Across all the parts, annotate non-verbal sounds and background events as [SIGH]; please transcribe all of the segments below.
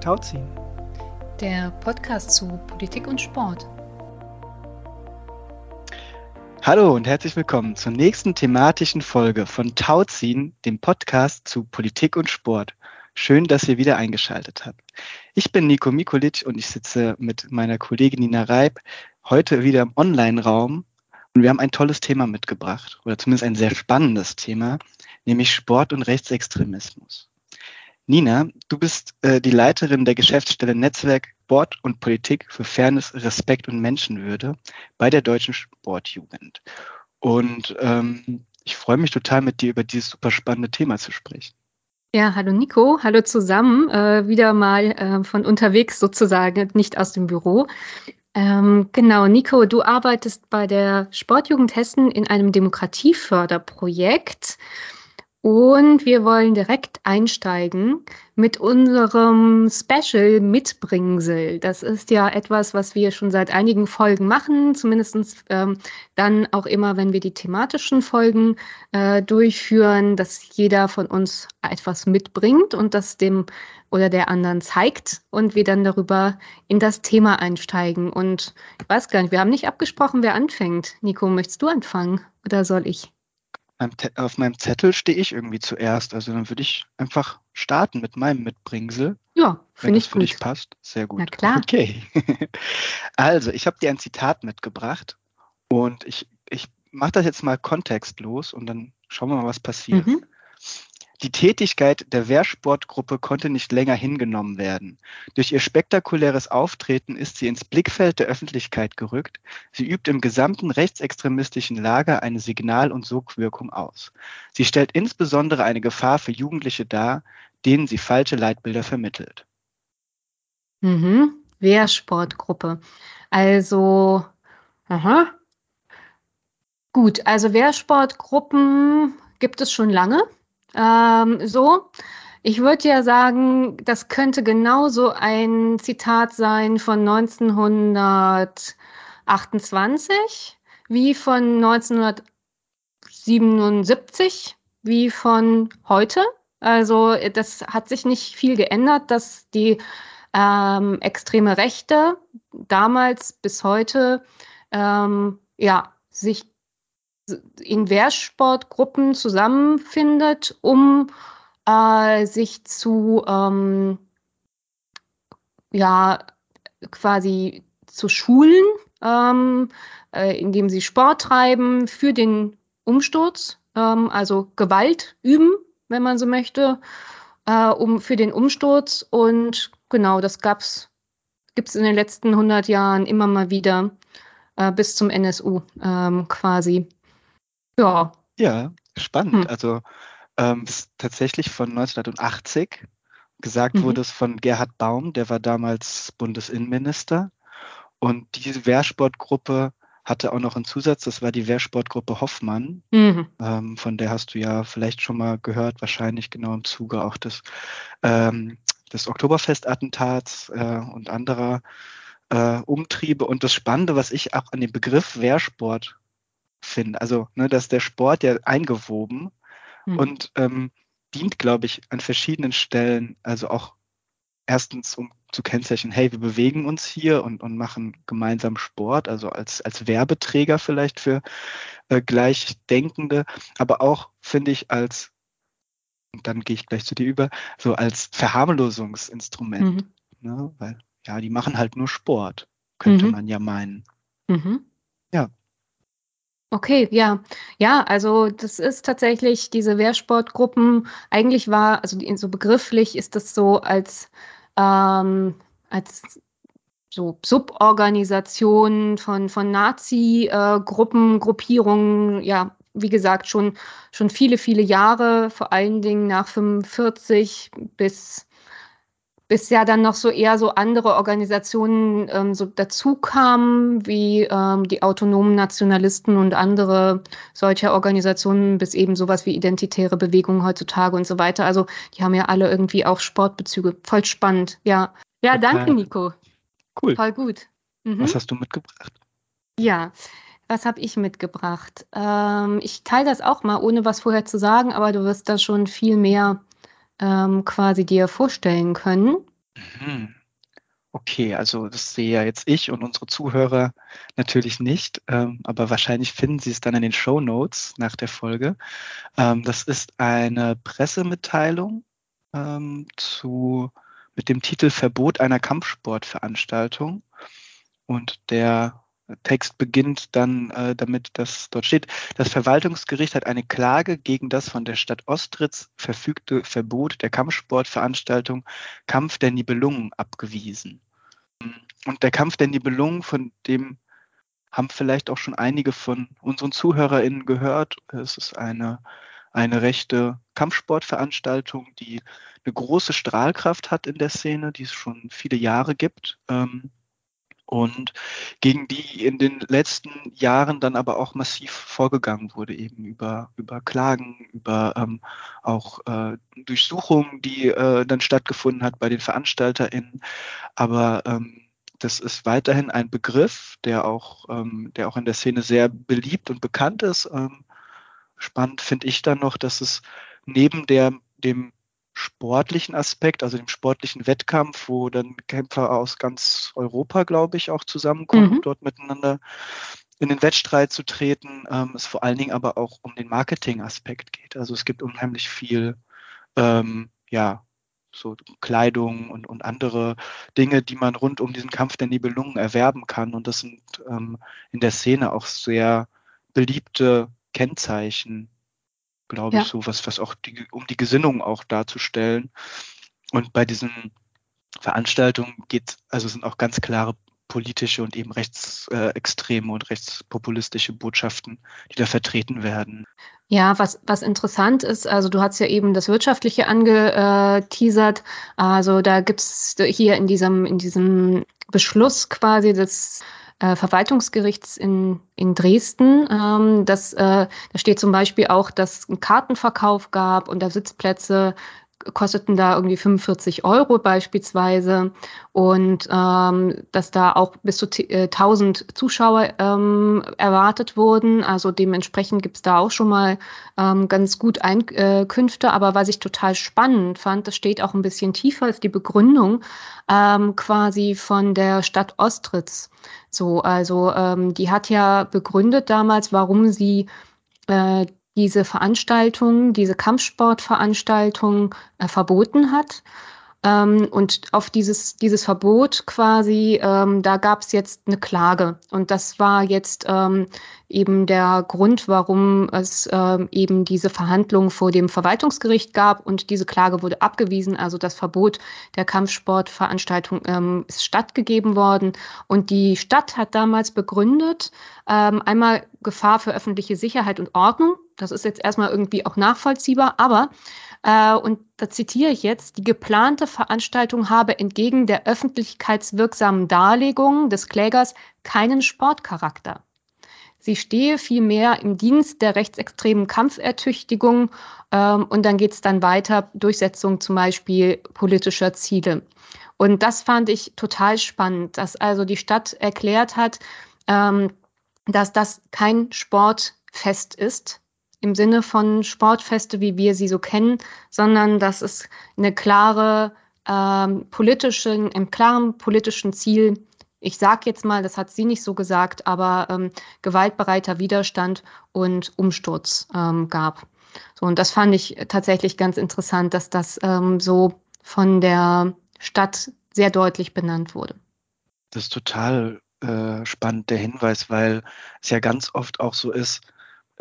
Tauziehen. Der Podcast zu Politik und Sport. Hallo und herzlich willkommen zur nächsten thematischen Folge von Tauziehen, dem Podcast zu Politik und Sport. Schön, dass ihr wieder eingeschaltet habt. Ich bin Nico Mikulic und ich sitze mit meiner Kollegin Nina Reib heute wieder im Online-Raum und wir haben ein tolles Thema mitgebracht oder zumindest ein sehr spannendes Thema, nämlich Sport und Rechtsextremismus. Nina, du bist äh, die Leiterin der Geschäftsstelle Netzwerk Sport und Politik für Fairness, Respekt und Menschenwürde bei der Deutschen Sportjugend. Und ähm, ich freue mich total, mit dir über dieses super spannende Thema zu sprechen. Ja, hallo Nico, hallo zusammen. Äh, wieder mal äh, von unterwegs sozusagen, nicht aus dem Büro. Ähm, genau, Nico, du arbeitest bei der Sportjugend Hessen in einem Demokratieförderprojekt. Und wir wollen direkt einsteigen mit unserem Special Mitbringsel. Das ist ja etwas, was wir schon seit einigen Folgen machen, zumindest ähm, dann auch immer, wenn wir die thematischen Folgen äh, durchführen, dass jeder von uns etwas mitbringt und das dem oder der anderen zeigt und wir dann darüber in das Thema einsteigen. Und ich weiß gar nicht, wir haben nicht abgesprochen, wer anfängt. Nico, möchtest du anfangen oder soll ich? Auf meinem Zettel stehe ich irgendwie zuerst. Also dann würde ich einfach starten mit meinem Mitbringsel. Ja, finde ich für gut. dich passt. Sehr gut. Na klar. Okay. [LAUGHS] also, ich habe dir ein Zitat mitgebracht und ich, ich mache das jetzt mal kontextlos und dann schauen wir mal, was passiert. Mhm. Die Tätigkeit der Wehrsportgruppe konnte nicht länger hingenommen werden. Durch ihr spektakuläres Auftreten ist sie ins Blickfeld der Öffentlichkeit gerückt. Sie übt im gesamten rechtsextremistischen Lager eine Signal- und Sogwirkung aus. Sie stellt insbesondere eine Gefahr für Jugendliche dar, denen sie falsche Leitbilder vermittelt. Mhm. Wehrsportgruppe. Also, aha. Gut, also Wehrsportgruppen gibt es schon lange. Ähm, so, ich würde ja sagen, das könnte genauso ein Zitat sein von 1928 wie von 1977 wie von heute. Also das hat sich nicht viel geändert, dass die ähm, extreme Rechte damals bis heute ähm, ja, sich in Wehrsportgruppen zusammenfindet, um äh, sich zu ähm, ja quasi zu schulen, ähm, äh, indem sie Sport treiben für den Umsturz, ähm, also Gewalt üben, wenn man so möchte, äh, um für den Umsturz. Und genau, das gab's, gibt es in den letzten 100 Jahren immer mal wieder äh, bis zum NSU ähm, quasi. Ja. Ja, spannend. Hm. Also ähm, tatsächlich von 1980. Gesagt mhm. wurde es von Gerhard Baum, der war damals Bundesinnenminister. Und diese Wehrsportgruppe hatte auch noch einen Zusatz, das war die Wehrsportgruppe Hoffmann. Mhm. Ähm, von der hast du ja vielleicht schon mal gehört, wahrscheinlich genau im Zuge auch des, ähm, des Oktoberfestattentats äh, und anderer äh, Umtriebe. Und das Spannende, was ich auch an dem Begriff Wehrsport finde. Also, ne, dass der Sport ja eingewoben mhm. und ähm, dient, glaube ich, an verschiedenen Stellen, also auch erstens, um zu kennzeichnen, hey, wir bewegen uns hier und, und machen gemeinsam Sport, also als, als Werbeträger vielleicht für äh, Gleichdenkende, aber auch, finde ich, als, und dann gehe ich gleich zu dir über, so als Verharmlosungsinstrument. Mhm. Ne? Weil, ja, die machen halt nur Sport, könnte mhm. man ja meinen. Mhm. Okay, ja. Ja, also das ist tatsächlich diese Wehrsportgruppen. Eigentlich war, also so begrifflich ist das so als, ähm, als so Suborganisationen von, von Nazi-Gruppen, äh, Gruppierungen, ja, wie gesagt, schon, schon viele, viele Jahre, vor allen Dingen nach 45 bis bis ja dann noch so eher so andere Organisationen ähm, so dazu kamen, wie ähm, die autonomen Nationalisten und andere solcher Organisationen, bis eben sowas wie identitäre Bewegungen heutzutage und so weiter. Also die haben ja alle irgendwie auch Sportbezüge. Voll spannend, ja. Ja, danke, Nico. Cool. Voll gut. Mhm. Was hast du mitgebracht? Ja, was habe ich mitgebracht? Ähm, ich teile das auch mal, ohne was vorher zu sagen, aber du wirst da schon viel mehr ähm, quasi dir vorstellen können. Mhm. Okay, also das sehe ja jetzt ich und unsere Zuhörer natürlich nicht, ähm, aber wahrscheinlich finden Sie es dann in den Show Notes nach der Folge. Ähm, das ist eine Pressemitteilung ähm, zu, mit dem Titel Verbot einer Kampfsportveranstaltung. Und der Text beginnt dann äh, damit, dass dort steht, das Verwaltungsgericht hat eine Klage gegen das von der Stadt Ostritz verfügte Verbot der Kampfsportveranstaltung Kampf der Nibelungen abgewiesen. Und der Kampf der Nibelungen, von dem haben vielleicht auch schon einige von unseren ZuhörerInnen gehört. Es ist eine, eine rechte Kampfsportveranstaltung, die eine große Strahlkraft hat in der Szene, die es schon viele Jahre gibt. Ähm, und gegen die in den letzten Jahren dann aber auch massiv vorgegangen wurde, eben über, über Klagen, über ähm, auch äh, Durchsuchungen, die äh, dann stattgefunden hat bei den VeranstalterInnen. Aber ähm, das ist weiterhin ein Begriff, der auch, ähm, der auch in der Szene sehr beliebt und bekannt ist. Ähm, spannend finde ich dann noch, dass es neben der, dem sportlichen Aspekt, also dem sportlichen Wettkampf, wo dann Kämpfer aus ganz Europa, glaube ich, auch zusammenkommen, mhm. dort miteinander in den Wettstreit zu treten, ähm, es vor allen Dingen aber auch um den Marketing-Aspekt geht. Also es gibt unheimlich viel, ähm, ja, so Kleidung und, und andere Dinge, die man rund um diesen Kampf der Nibelungen erwerben kann. Und das sind ähm, in der Szene auch sehr beliebte Kennzeichen glaube ja. ich, so was, was auch die, um die Gesinnung auch darzustellen. Und bei diesen Veranstaltungen geht, also sind auch ganz klare politische und eben rechtsextreme und rechtspopulistische Botschaften, die da vertreten werden. Ja, was, was interessant ist, also du hast ja eben das Wirtschaftliche angeteasert. Also da gibt es hier in diesem, in diesem Beschluss quasi des äh, Verwaltungsgerichts in, in Dresden. Ähm, das, äh, da steht zum Beispiel auch, dass es einen Kartenverkauf gab und da Sitzplätze kosteten da irgendwie 45 Euro beispielsweise und ähm, dass da auch bis zu 1000 äh, Zuschauer ähm, erwartet wurden. Also dementsprechend gibt's da auch schon mal ähm, ganz gut Einkünfte. Aber was ich total spannend fand, das steht auch ein bisschen tiefer als die Begründung ähm, quasi von der Stadt Ostritz. So, also ähm, die hat ja begründet damals, warum sie äh, diese Veranstaltung, diese Kampfsportveranstaltung äh, verboten hat. Ähm, und auf dieses, dieses Verbot quasi, ähm, da gab es jetzt eine Klage. Und das war jetzt ähm, eben der Grund, warum es ähm, eben diese Verhandlung vor dem Verwaltungsgericht gab. Und diese Klage wurde abgewiesen. Also das Verbot der Kampfsportveranstaltung ähm, ist stattgegeben worden. Und die Stadt hat damals begründet, ähm, einmal Gefahr für öffentliche Sicherheit und Ordnung. Das ist jetzt erstmal irgendwie auch nachvollziehbar, aber äh, und da zitiere ich jetzt, die geplante Veranstaltung habe entgegen der öffentlichkeitswirksamen Darlegung des Klägers keinen Sportcharakter. Sie stehe vielmehr im Dienst der rechtsextremen Kampfertüchtigung ähm, und dann geht es dann weiter, Durchsetzung zum Beispiel politischer Ziele. Und das fand ich total spannend, dass also die Stadt erklärt hat, ähm, dass das kein Sportfest ist, im Sinne von Sportfeste, wie wir sie so kennen, sondern dass es eine klare ähm, politischen, im klaren politischen Ziel, ich sage jetzt mal, das hat sie nicht so gesagt, aber ähm, gewaltbereiter Widerstand und Umsturz ähm, gab. So, und das fand ich tatsächlich ganz interessant, dass das ähm, so von der Stadt sehr deutlich benannt wurde. Das ist total äh, spannend, der Hinweis, weil es ja ganz oft auch so ist,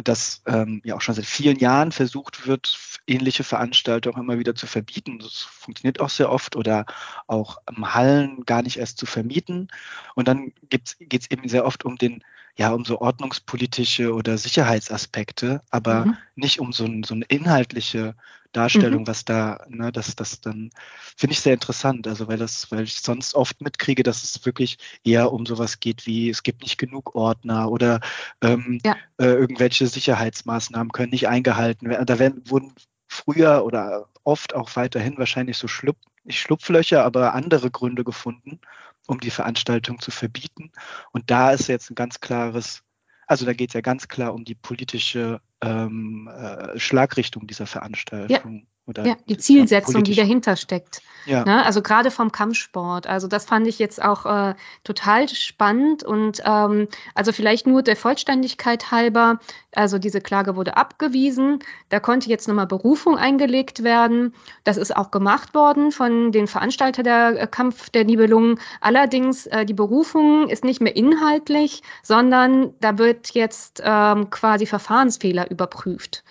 dass ähm, ja auch schon seit vielen Jahren versucht wird, ähnliche Veranstaltungen immer wieder zu verbieten. Das funktioniert auch sehr oft oder auch Hallen gar nicht erst zu vermieten. Und dann geht es eben sehr oft um den ja um so ordnungspolitische oder Sicherheitsaspekte, aber mhm. nicht um so, ein, so, eine inhaltliche Darstellung, mhm. was da, ne, das, das dann finde ich sehr interessant, also weil das, weil ich sonst oft mitkriege, dass es wirklich eher um sowas geht wie, es gibt nicht genug Ordner oder ähm, ja. äh, irgendwelche Sicherheitsmaßnahmen können nicht eingehalten werden. Da werden, wurden früher oder oft auch weiterhin wahrscheinlich so Schlupf, nicht Schlupflöcher, aber andere Gründe gefunden, um die Veranstaltung zu verbieten. Und da ist jetzt ein ganz klares, also da geht es ja ganz klar um die politische ähm, äh, Schlagrichtung dieser Veranstaltung. Ja. Oder ja, die Zielsetzung, die dahinter steckt. Ja. Ne? Also gerade vom Kampfsport. Also das fand ich jetzt auch äh, total spannend und ähm, also vielleicht nur der Vollständigkeit halber. Also diese Klage wurde abgewiesen. Da konnte jetzt nochmal Berufung eingelegt werden. Das ist auch gemacht worden von den Veranstaltern der äh, Kampf der Nibelungen. Allerdings äh, die Berufung ist nicht mehr inhaltlich, sondern da wird jetzt ähm, quasi Verfahrensfehler überprüft.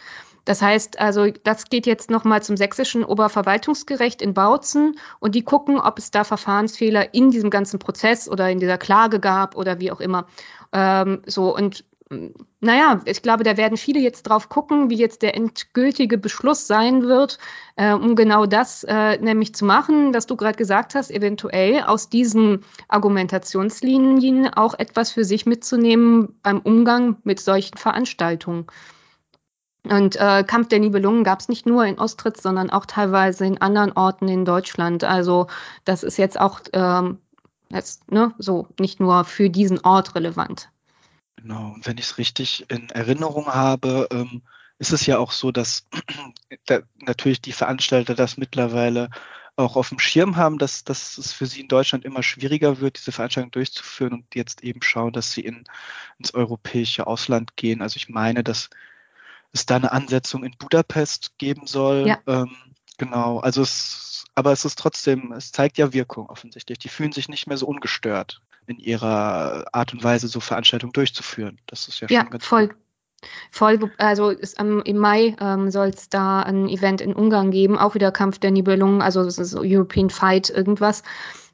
Das heißt also, das geht jetzt nochmal zum sächsischen Oberverwaltungsgericht in Bautzen und die gucken, ob es da Verfahrensfehler in diesem ganzen Prozess oder in dieser Klage gab oder wie auch immer. Ähm, so und mm, naja, ich glaube, da werden viele jetzt drauf gucken, wie jetzt der endgültige Beschluss sein wird, äh, um genau das äh, nämlich zu machen, dass du gerade gesagt hast, eventuell aus diesen Argumentationslinien auch etwas für sich mitzunehmen beim Umgang mit solchen Veranstaltungen. Und äh, Kampf der Nibelungen gab es nicht nur in Ostritz, sondern auch teilweise in anderen Orten in Deutschland. Also das ist jetzt auch ähm, jetzt, ne, so nicht nur für diesen Ort relevant. Genau, und wenn ich es richtig in Erinnerung habe, ähm, ist es ja auch so, dass [CLEARS THROAT] da natürlich die Veranstalter das mittlerweile auch auf dem Schirm haben, dass, dass es für sie in Deutschland immer schwieriger wird, diese Veranstaltung durchzuführen und jetzt eben schauen, dass sie in, ins europäische Ausland gehen. Also ich meine, dass es da eine Ansetzung in Budapest geben soll. Ja. Ähm, genau, also es, aber es ist trotzdem, es zeigt ja Wirkung offensichtlich. Die fühlen sich nicht mehr so ungestört in ihrer Art und Weise, so Veranstaltungen durchzuführen. Das ist ja, ja schon ganz voll. Gut. Voll, also ist, um, im Mai ähm, soll es da ein Event in Ungarn geben, auch wieder Kampf der Nibelungen, also das ist so European Fight irgendwas.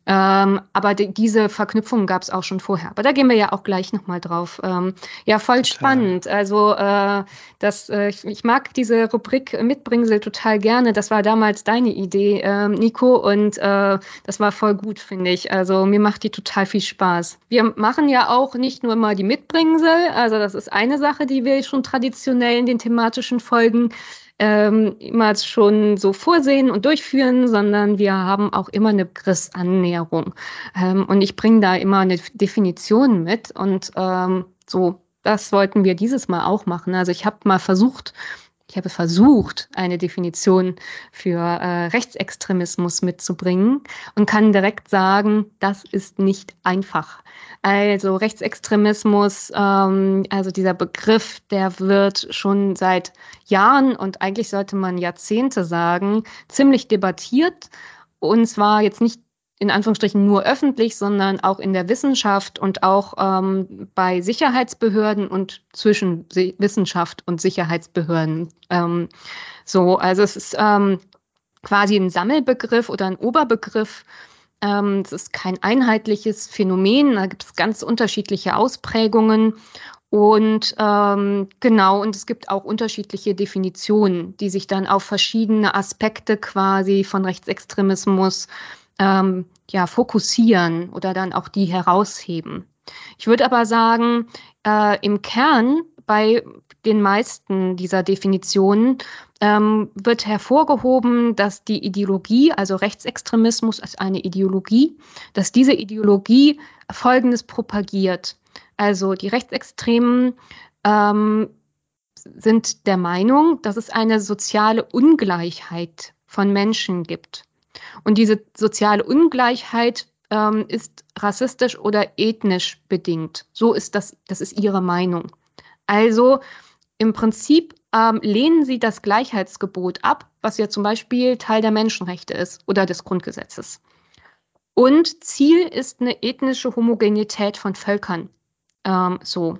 Ähm, aber die, diese Verknüpfungen gab es auch schon vorher. Aber da gehen wir ja auch gleich nochmal drauf. Ähm, ja, voll total. spannend. Also äh, das, äh, ich, ich, mag diese Rubrik Mitbringsel total gerne. Das war damals deine Idee, äh, Nico, und äh, das war voll gut, finde ich. Also mir macht die total viel Spaß. Wir machen ja auch nicht nur mal die Mitbringsel, also das ist eine Sache, die wir schon traditionell in den thematischen Folgen ähm, immer schon so vorsehen und durchführen, sondern wir haben auch immer eine Begriffsannäherung. Ähm, und ich bringe da immer eine Definition mit und ähm, so, das wollten wir dieses Mal auch machen. Also ich habe mal versucht, ich habe versucht, eine Definition für äh, Rechtsextremismus mitzubringen und kann direkt sagen, das ist nicht einfach. Also Rechtsextremismus, ähm, also dieser Begriff, der wird schon seit Jahren und eigentlich sollte man Jahrzehnte sagen, ziemlich debattiert. Und zwar jetzt nicht in Anführungsstrichen nur öffentlich, sondern auch in der Wissenschaft und auch ähm, bei Sicherheitsbehörden und zwischen Wissenschaft und Sicherheitsbehörden. Ähm, so, also es ist ähm, quasi ein Sammelbegriff oder ein Oberbegriff. Ähm, es ist kein einheitliches Phänomen, da gibt es ganz unterschiedliche Ausprägungen. Und ähm, genau, und es gibt auch unterschiedliche Definitionen, die sich dann auf verschiedene Aspekte quasi von Rechtsextremismus ähm, ja, fokussieren oder dann auch die herausheben. Ich würde aber sagen, äh, im Kern bei den meisten dieser Definitionen ähm, wird hervorgehoben, dass die Ideologie, also Rechtsextremismus als eine Ideologie, dass diese Ideologie Folgendes propagiert. Also die Rechtsextremen ähm, sind der Meinung, dass es eine soziale Ungleichheit von Menschen gibt. Und diese soziale Ungleichheit ähm, ist rassistisch oder ethnisch bedingt. So ist das, das ist ihre Meinung. Also im Prinzip ähm, lehnen sie das Gleichheitsgebot ab, was ja zum Beispiel Teil der Menschenrechte ist oder des Grundgesetzes. Und Ziel ist eine ethnische Homogenität von Völkern. Ähm, so.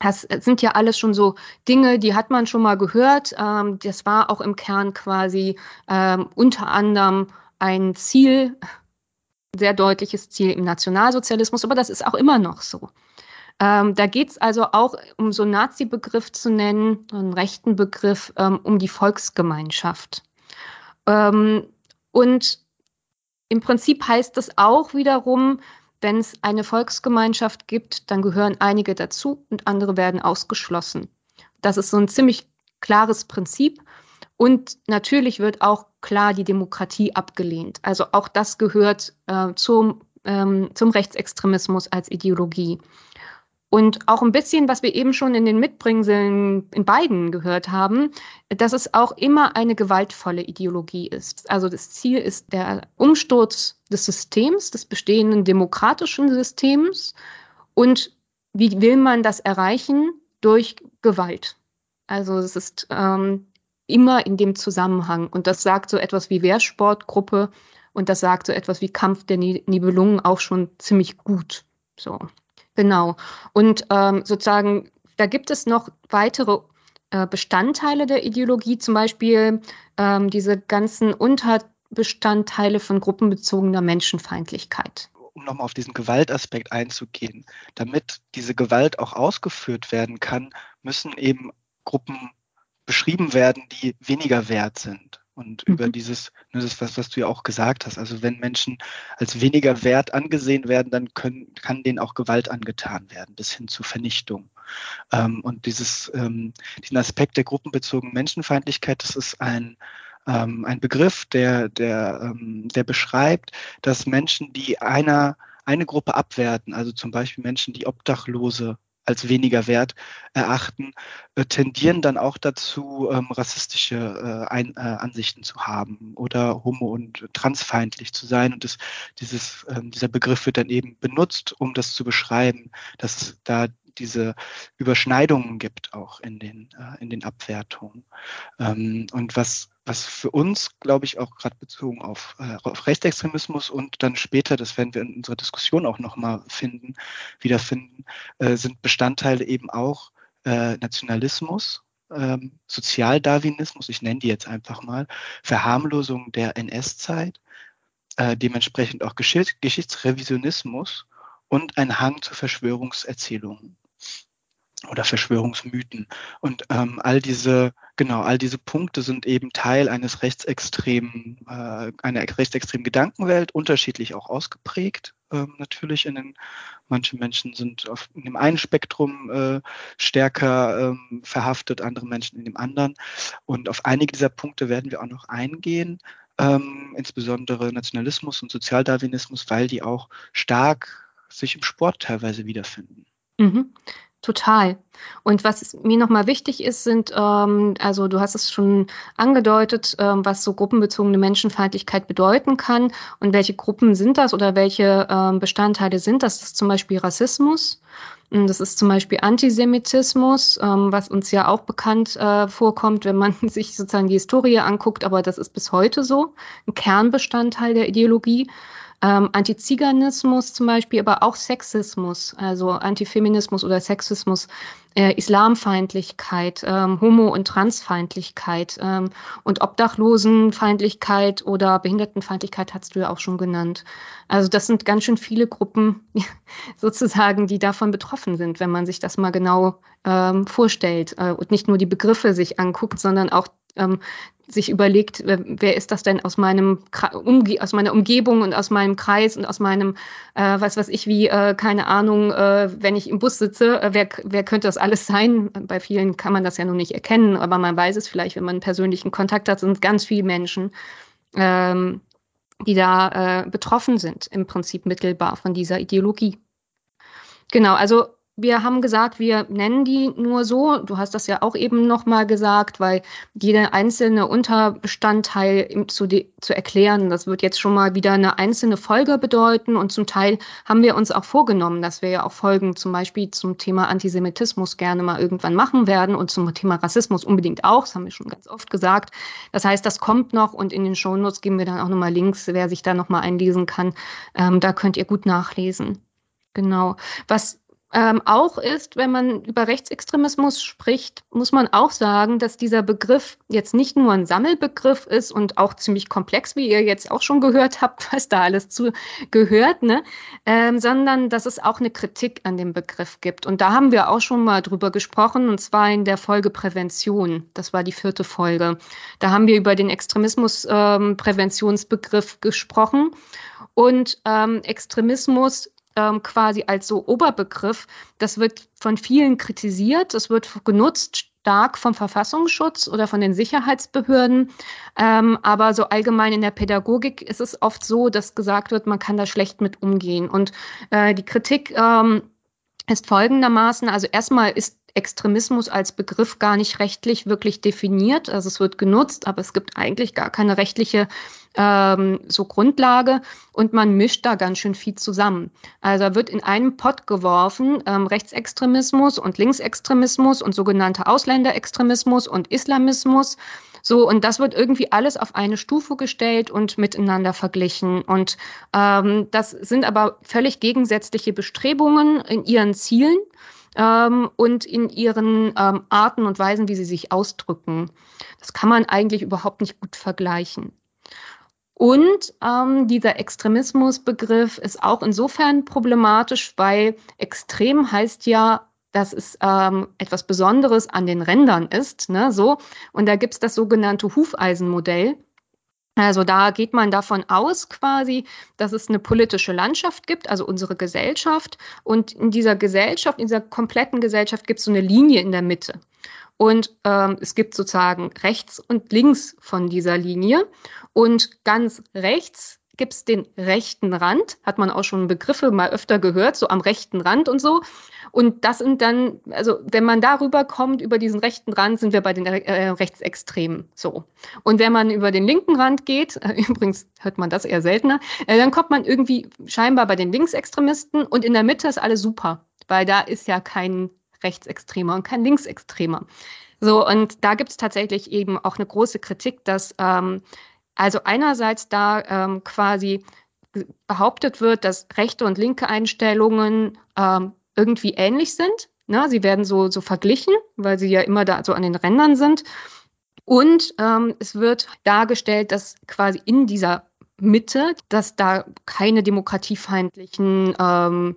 Das sind ja alles schon so Dinge, die hat man schon mal gehört. Ähm, das war auch im Kern quasi ähm, unter anderem ein Ziel, sehr deutliches Ziel im Nationalsozialismus, aber das ist auch immer noch so. Ähm, da geht es also auch, um so einen Nazi-Begriff zu nennen, einen rechten Begriff, um die Volksgemeinschaft. Und im Prinzip heißt das auch wiederum, wenn es eine Volksgemeinschaft gibt, dann gehören einige dazu und andere werden ausgeschlossen. Das ist so ein ziemlich klares Prinzip. Und natürlich wird auch klar die Demokratie abgelehnt. Also auch das gehört äh, zum, ähm, zum Rechtsextremismus als Ideologie. Und auch ein bisschen, was wir eben schon in den Mitbringseln in beiden gehört haben, dass es auch immer eine gewaltvolle Ideologie ist. Also das Ziel ist der Umsturz des Systems, des bestehenden demokratischen Systems. Und wie will man das erreichen? Durch Gewalt. Also es ist ähm, immer in dem Zusammenhang. Und das sagt so etwas wie Wehrsportgruppe und das sagt so etwas wie Kampf der Nibelungen auch schon ziemlich gut. So. Genau. Und ähm, sozusagen, da gibt es noch weitere äh, Bestandteile der Ideologie, zum Beispiel ähm, diese ganzen Unterbestandteile von gruppenbezogener Menschenfeindlichkeit. Um nochmal auf diesen Gewaltaspekt einzugehen, damit diese Gewalt auch ausgeführt werden kann, müssen eben Gruppen beschrieben werden, die weniger wert sind und mhm. über dieses, das ist was, was du ja auch gesagt hast. Also wenn Menschen als weniger wert angesehen werden, dann können, kann denen auch Gewalt angetan werden, bis hin zu Vernichtung. Ähm, und dieses, ähm, diesen Aspekt der gruppenbezogenen Menschenfeindlichkeit, das ist ein, ähm, ein Begriff, der, der, ähm, der beschreibt, dass Menschen, die einer, eine Gruppe abwerten, also zum Beispiel Menschen, die Obdachlose als weniger wert erachten, äh, tendieren dann auch dazu, ähm, rassistische äh, Ein, äh, Ansichten zu haben oder homo- und transfeindlich zu sein. Und das, dieses, ähm, dieser Begriff wird dann eben benutzt, um das zu beschreiben, dass da diese Überschneidungen gibt auch in den, äh, in den Abwertungen. Ähm, und was, was für uns, glaube ich, auch gerade bezogen auf, äh, auf Rechtsextremismus und dann später, das werden wir in unserer Diskussion auch nochmal finden, wiederfinden, äh, sind Bestandteile eben auch äh, Nationalismus, ähm, Sozialdarwinismus, ich nenne die jetzt einfach mal, Verharmlosung der NS-Zeit, äh, dementsprechend auch Geschichts Geschichtsrevisionismus und ein Hang zu Verschwörungserzählungen oder Verschwörungsmythen. Und ähm, all diese, genau, all diese Punkte sind eben Teil eines rechtsextremen, äh, einer rechtsextremen Gedankenwelt, unterschiedlich auch ausgeprägt. Ähm, natürlich in den, manche Menschen sind auf in dem einen Spektrum äh, stärker ähm, verhaftet, andere Menschen in dem anderen. Und auf einige dieser Punkte werden wir auch noch eingehen. Ähm, insbesondere Nationalismus und Sozialdarwinismus, weil die auch stark sich im Sport teilweise wiederfinden. Mhm. Total. Und was mir nochmal wichtig ist, sind, ähm, also du hast es schon angedeutet, ähm, was so gruppenbezogene Menschenfeindlichkeit bedeuten kann und welche Gruppen sind das oder welche ähm, Bestandteile sind das? Das ist zum Beispiel Rassismus. Das ist zum Beispiel Antisemitismus, ähm, was uns ja auch bekannt äh, vorkommt, wenn man [LAUGHS] sich sozusagen die Historie anguckt, aber das ist bis heute so, ein Kernbestandteil der Ideologie ähm, Antiziganismus zum Beispiel, aber auch Sexismus, also Antifeminismus oder Sexismus, äh, Islamfeindlichkeit, ähm, Homo- und Transfeindlichkeit ähm, und Obdachlosenfeindlichkeit oder Behindertenfeindlichkeit hast du ja auch schon genannt. Also das sind ganz schön viele Gruppen [LAUGHS] sozusagen, die davon betroffen sind, wenn man sich das mal genau ähm, vorstellt äh, und nicht nur die Begriffe sich anguckt, sondern auch ähm, sich überlegt, wer ist das denn aus meinem Umge aus meiner Umgebung und aus meinem Kreis und aus meinem, äh, was weiß ich, wie, äh, keine Ahnung, äh, wenn ich im Bus sitze, äh, wer, wer könnte das alles sein? Bei vielen kann man das ja noch nicht erkennen, aber man weiß es vielleicht, wenn man einen persönlichen Kontakt hat, sind ganz viele Menschen, ähm, die da äh, betroffen sind, im Prinzip mittelbar von dieser Ideologie. Genau, also wir haben gesagt, wir nennen die nur so. Du hast das ja auch eben nochmal gesagt, weil jeder einzelne Unterbestandteil zu, zu erklären, das wird jetzt schon mal wieder eine einzelne Folge bedeuten. Und zum Teil haben wir uns auch vorgenommen, dass wir ja auch Folgen zum Beispiel zum Thema Antisemitismus gerne mal irgendwann machen werden und zum Thema Rassismus unbedingt auch. Das haben wir schon ganz oft gesagt. Das heißt, das kommt noch und in den Shownotes geben wir dann auch nochmal Links, wer sich da nochmal einlesen kann. Ähm, da könnt ihr gut nachlesen. Genau. Was ähm, auch ist, wenn man über Rechtsextremismus spricht, muss man auch sagen, dass dieser Begriff jetzt nicht nur ein Sammelbegriff ist und auch ziemlich komplex, wie ihr jetzt auch schon gehört [LAUGHS] habt, was da alles zu gehört, ne? Ähm, sondern dass es auch eine Kritik an dem Begriff gibt. Und da haben wir auch schon mal drüber gesprochen, und zwar in der Folge Prävention. Das war die vierte Folge. Da haben wir über den Extremismuspräventionsbegriff ähm, gesprochen. Und ähm, Extremismus ähm, quasi als so Oberbegriff. Das wird von vielen kritisiert. Das wird genutzt stark vom Verfassungsschutz oder von den Sicherheitsbehörden. Ähm, aber so allgemein in der Pädagogik ist es oft so, dass gesagt wird, man kann da schlecht mit umgehen. Und äh, die Kritik ähm, ist folgendermaßen, also erstmal ist Extremismus als Begriff gar nicht rechtlich wirklich definiert. Also es wird genutzt, aber es gibt eigentlich gar keine rechtliche ähm, so Grundlage und man mischt da ganz schön viel zusammen. Also da wird in einen Pott geworfen ähm, Rechtsextremismus und Linksextremismus und sogenannter Ausländerextremismus und Islamismus. So, und das wird irgendwie alles auf eine Stufe gestellt und miteinander verglichen. Und ähm, das sind aber völlig gegensätzliche Bestrebungen in ihren Zielen ähm, und in ihren ähm, Arten und Weisen, wie sie sich ausdrücken. Das kann man eigentlich überhaupt nicht gut vergleichen. Und ähm, dieser Extremismusbegriff ist auch insofern problematisch, weil extrem heißt ja, dass es ähm, etwas Besonderes an den Rändern ist. Ne, so. Und da gibt es das sogenannte Hufeisenmodell. Also da geht man davon aus quasi, dass es eine politische Landschaft gibt, also unsere Gesellschaft. Und in dieser Gesellschaft, in dieser kompletten Gesellschaft gibt es so eine Linie in der Mitte. Und ähm, es gibt sozusagen rechts und links von dieser Linie. Und ganz rechts gibt es den rechten Rand, hat man auch schon Begriffe mal öfter gehört, so am rechten Rand und so. Und das sind dann, also wenn man darüber kommt, über diesen rechten Rand, sind wir bei den äh, Rechtsextremen. So. Und wenn man über den linken Rand geht, äh, [LAUGHS] übrigens hört man das eher seltener, äh, dann kommt man irgendwie scheinbar bei den Linksextremisten und in der Mitte ist alles super, weil da ist ja kein Rechtsextremer und kein Linksextremer. So, und da gibt es tatsächlich eben auch eine große Kritik, dass ähm, also einerseits da ähm, quasi behauptet wird, dass rechte und linke Einstellungen ähm, irgendwie ähnlich sind. Ne? Sie werden so, so verglichen, weil sie ja immer da so an den Rändern sind. Und ähm, es wird dargestellt, dass quasi in dieser Mitte, dass da keine demokratiefeindlichen ähm,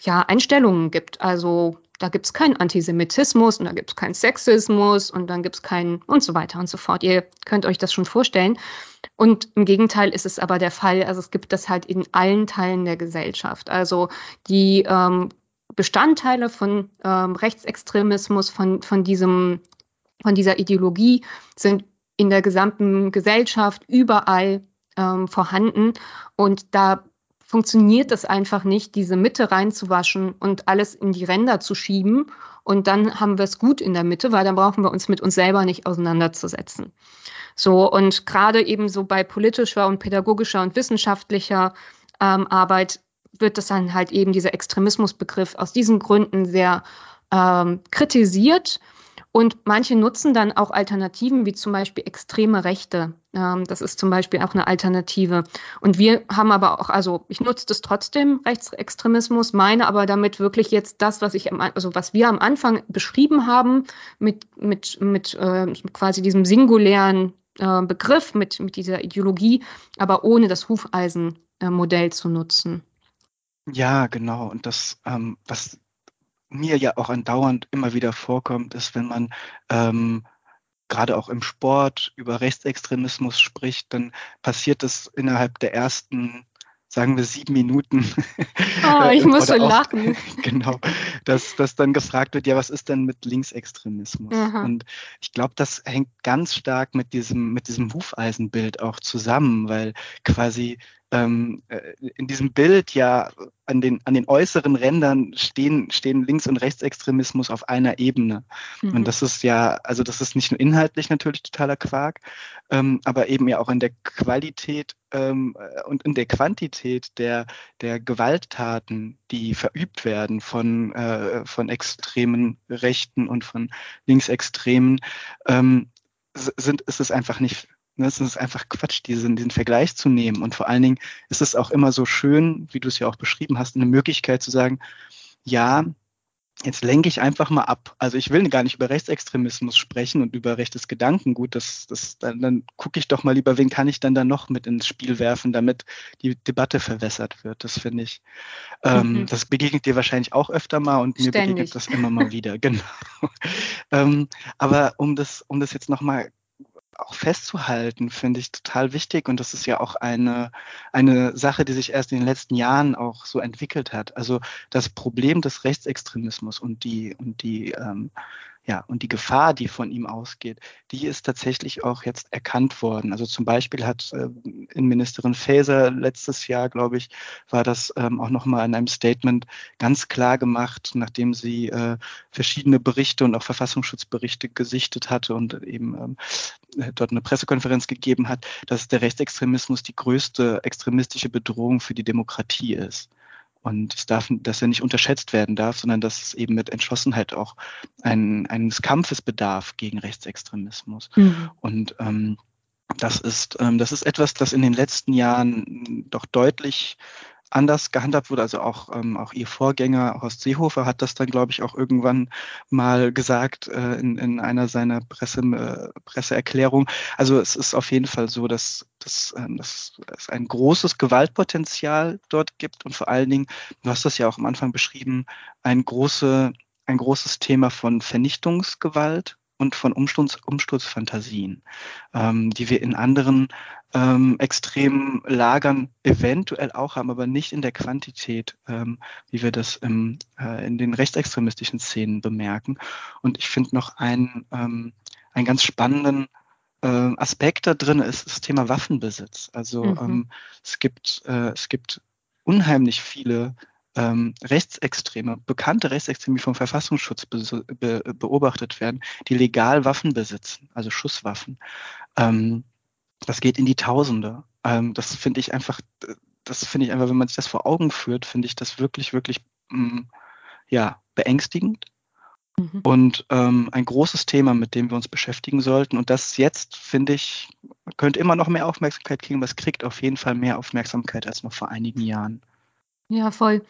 ja, Einstellungen gibt. Also da gibt es keinen Antisemitismus und da gibt es keinen Sexismus und dann gibt es keinen und so weiter und so fort. Ihr könnt euch das schon vorstellen. Und im Gegenteil ist es aber der Fall, also es gibt das halt in allen Teilen der Gesellschaft. Also die ähm, Bestandteile von ähm, Rechtsextremismus, von, von, diesem, von dieser Ideologie sind in der gesamten Gesellschaft überall ähm, vorhanden. Und da funktioniert es einfach nicht, diese Mitte reinzuwaschen und alles in die Ränder zu schieben. Und dann haben wir es gut in der Mitte, weil dann brauchen wir uns mit uns selber nicht auseinanderzusetzen. So, und gerade eben so bei politischer und pädagogischer und wissenschaftlicher ähm, Arbeit wird das dann halt eben dieser Extremismusbegriff aus diesen Gründen sehr ähm, kritisiert. Und manche nutzen dann auch Alternativen, wie zum Beispiel extreme Rechte. Ähm, das ist zum Beispiel auch eine Alternative. Und wir haben aber auch, also ich nutze das trotzdem, Rechtsextremismus, meine aber damit wirklich jetzt das, was ich, am, also was wir am Anfang beschrieben haben, mit, mit, mit äh, quasi diesem singulären äh, Begriff, mit, mit dieser Ideologie, aber ohne das Hufeisenmodell äh, zu nutzen. Ja, genau. Und das, ähm, was mir ja auch andauernd immer wieder vorkommt, ist, wenn man ähm, gerade auch im Sport über Rechtsextremismus spricht, dann passiert es innerhalb der ersten sagen wir sieben Minuten. [LAUGHS] [LAUGHS] Oh, ich muss schon lachen. [LAUGHS] genau, dass, dass dann gefragt wird, ja, was ist denn mit Linksextremismus? Aha. Und ich glaube, das hängt ganz stark mit diesem, mit diesem Hufeisenbild auch zusammen, weil quasi ähm, äh, in diesem Bild ja an den, an den äußeren Rändern stehen, stehen Links- und Rechtsextremismus auf einer Ebene. Mhm. Und das ist ja, also das ist nicht nur inhaltlich natürlich totaler Quark, ähm, aber eben ja auch in der Qualität ähm, äh, und in der Quantität der, der Gewalttaten, die verübt werden von, äh, von extremen Rechten und von Linksextremen, ähm, sind, ist es einfach nicht Ne, es ist einfach Quatsch, diesen, diesen Vergleich zu nehmen. Und vor allen Dingen ist es auch immer so schön, wie du es ja auch beschrieben hast, eine Möglichkeit zu sagen, ja, jetzt lenke ich einfach mal ab. Also ich will gar nicht über Rechtsextremismus sprechen und über rechtes Gedankengut. Das, das, dann, dann gucke ich doch mal lieber, wen kann ich dann da noch mit ins Spiel werfen, damit die Debatte verwässert wird. Das finde ich, ähm, mhm. das begegnet dir wahrscheinlich auch öfter mal und mir Ständig. begegnet das immer mal wieder. [LAUGHS] Genau. ähm, aber um das, um das jetzt nochmal auch festzuhalten, finde ich total wichtig. Und das ist ja auch eine, eine Sache, die sich erst in den letzten Jahren auch so entwickelt hat. Also das Problem des Rechtsextremismus und die, und die, ähm, ja, und die Gefahr, die von ihm ausgeht, die ist tatsächlich auch jetzt erkannt worden. Also zum Beispiel hat äh, Innenministerin Faeser letztes Jahr, glaube ich, war das ähm, auch nochmal in einem Statement ganz klar gemacht, nachdem sie äh, verschiedene Berichte und auch Verfassungsschutzberichte gesichtet hatte und eben ähm, dort eine Pressekonferenz gegeben hat, dass der Rechtsextremismus die größte extremistische Bedrohung für die Demokratie ist. Und es darf, dass er nicht unterschätzt werden darf, sondern dass es eben mit Entschlossenheit auch ein, eines Kampfes bedarf gegen Rechtsextremismus. Mhm. Und ähm, das ist, ähm, das ist etwas, das in den letzten Jahren doch deutlich anders gehandhabt wurde. Also auch, ähm, auch ihr Vorgänger Horst Seehofer hat das dann, glaube ich, auch irgendwann mal gesagt äh, in, in einer seiner Presse, äh, Presseerklärungen. Also es ist auf jeden Fall so, dass, dass, ähm, dass es ein großes Gewaltpotenzial dort gibt und vor allen Dingen, du hast das ja auch am Anfang beschrieben, ein, große, ein großes Thema von Vernichtungsgewalt und von Umsturz, Umsturzfantasien, ähm, die wir in anderen ähm, extremen Lagern eventuell auch haben, aber nicht in der Quantität, ähm, wie wir das im, äh, in den rechtsextremistischen Szenen bemerken. Und ich finde noch einen, ähm, einen ganz spannenden äh, Aspekt da drin ist das Thema Waffenbesitz. Also mhm. ähm, es gibt äh, es gibt unheimlich viele ähm, Rechtsextreme, bekannte Rechtsextreme, die vom Verfassungsschutz be be beobachtet werden, die legal Waffen besitzen, also Schusswaffen. Ähm, das geht in die Tausende. Ähm, das finde ich einfach, das finde ich einfach, wenn man sich das vor Augen führt, finde ich das wirklich, wirklich, mh, mm, ja, beängstigend. Mhm. Und ähm, ein großes Thema, mit dem wir uns beschäftigen sollten. Und das jetzt, finde ich, könnte immer noch mehr Aufmerksamkeit kriegen, aber es kriegt auf jeden Fall mehr Aufmerksamkeit als noch vor einigen Jahren. Ja, voll.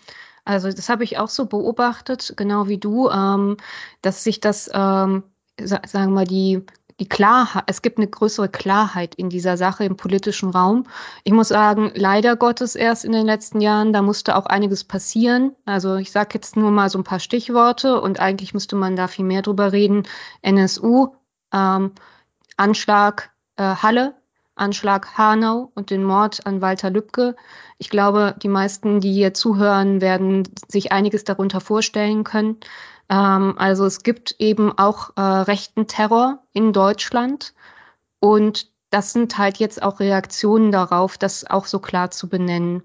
Also das habe ich auch so beobachtet, genau wie du, ähm, dass sich das, ähm, sa sagen wir mal, die, die Klarheit, es gibt eine größere Klarheit in dieser Sache im politischen Raum. Ich muss sagen, leider Gottes erst in den letzten Jahren, da musste auch einiges passieren. Also ich sage jetzt nur mal so ein paar Stichworte und eigentlich müsste man da viel mehr drüber reden. NSU, ähm, Anschlag äh, Halle, Anschlag Hanau und den Mord an Walter Lübcke. Ich glaube, die meisten, die hier zuhören, werden sich einiges darunter vorstellen können. Ähm, also es gibt eben auch äh, rechten Terror in Deutschland und das sind halt jetzt auch Reaktionen darauf, das auch so klar zu benennen.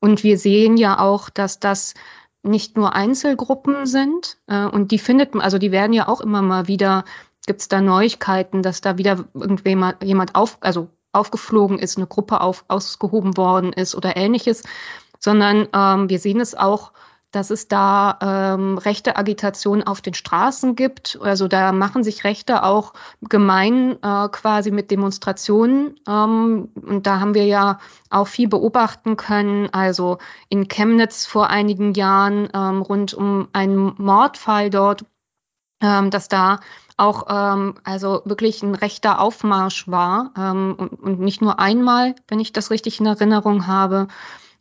Und wir sehen ja auch, dass das nicht nur Einzelgruppen sind äh, und die findet man, also die werden ja auch immer mal wieder, gibt es da Neuigkeiten, dass da wieder irgendjemand jemand auf, also aufgeflogen ist, eine Gruppe auf, ausgehoben worden ist oder ähnliches, sondern ähm, wir sehen es auch, dass es da ähm, rechte Agitation auf den Straßen gibt. Also da machen sich Rechte auch gemein äh, quasi mit Demonstrationen. Ähm, und da haben wir ja auch viel beobachten können. Also in Chemnitz vor einigen Jahren ähm, rund um einen Mordfall dort, ähm, dass da auch ähm, also wirklich ein rechter Aufmarsch war ähm, und, und nicht nur einmal, wenn ich das richtig in Erinnerung habe.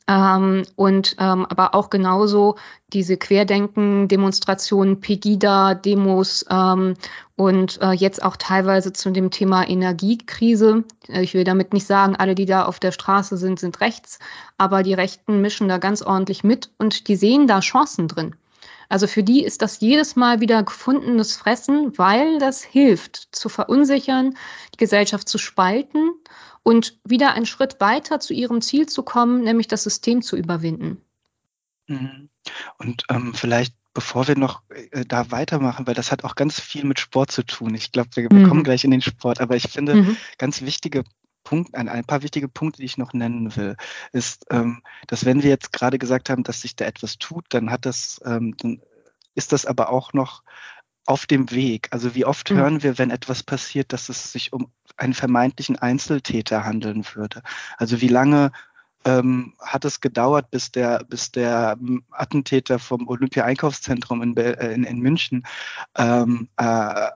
Ähm, und ähm, aber auch genauso diese Querdenken-Demonstrationen, Pegida-Demos ähm, und äh, jetzt auch teilweise zu dem Thema Energiekrise. Äh, ich will damit nicht sagen, alle, die da auf der Straße sind, sind rechts, aber die Rechten mischen da ganz ordentlich mit und die sehen da Chancen drin. Also für die ist das jedes Mal wieder gefundenes Fressen, weil das hilft, zu verunsichern, die Gesellschaft zu spalten und wieder einen Schritt weiter zu ihrem Ziel zu kommen, nämlich das System zu überwinden. Mhm. Und ähm, vielleicht bevor wir noch äh, da weitermachen, weil das hat auch ganz viel mit Sport zu tun. Ich glaube, wir, wir mhm. kommen gleich in den Sport, aber ich finde, mhm. ganz wichtige Punkt, ein, ein, paar wichtige Punkte, die ich noch nennen will, ist, ähm, dass wenn wir jetzt gerade gesagt haben, dass sich da etwas tut, dann hat das, ähm, dann ist das aber auch noch auf dem Weg. Also wie oft mhm. hören wir, wenn etwas passiert, dass es sich um einen vermeintlichen Einzeltäter handeln würde? Also wie lange ähm, hat es gedauert, bis der, bis der Attentäter vom Olympia-Einkaufszentrum in, äh, in, in, München ähm, äh,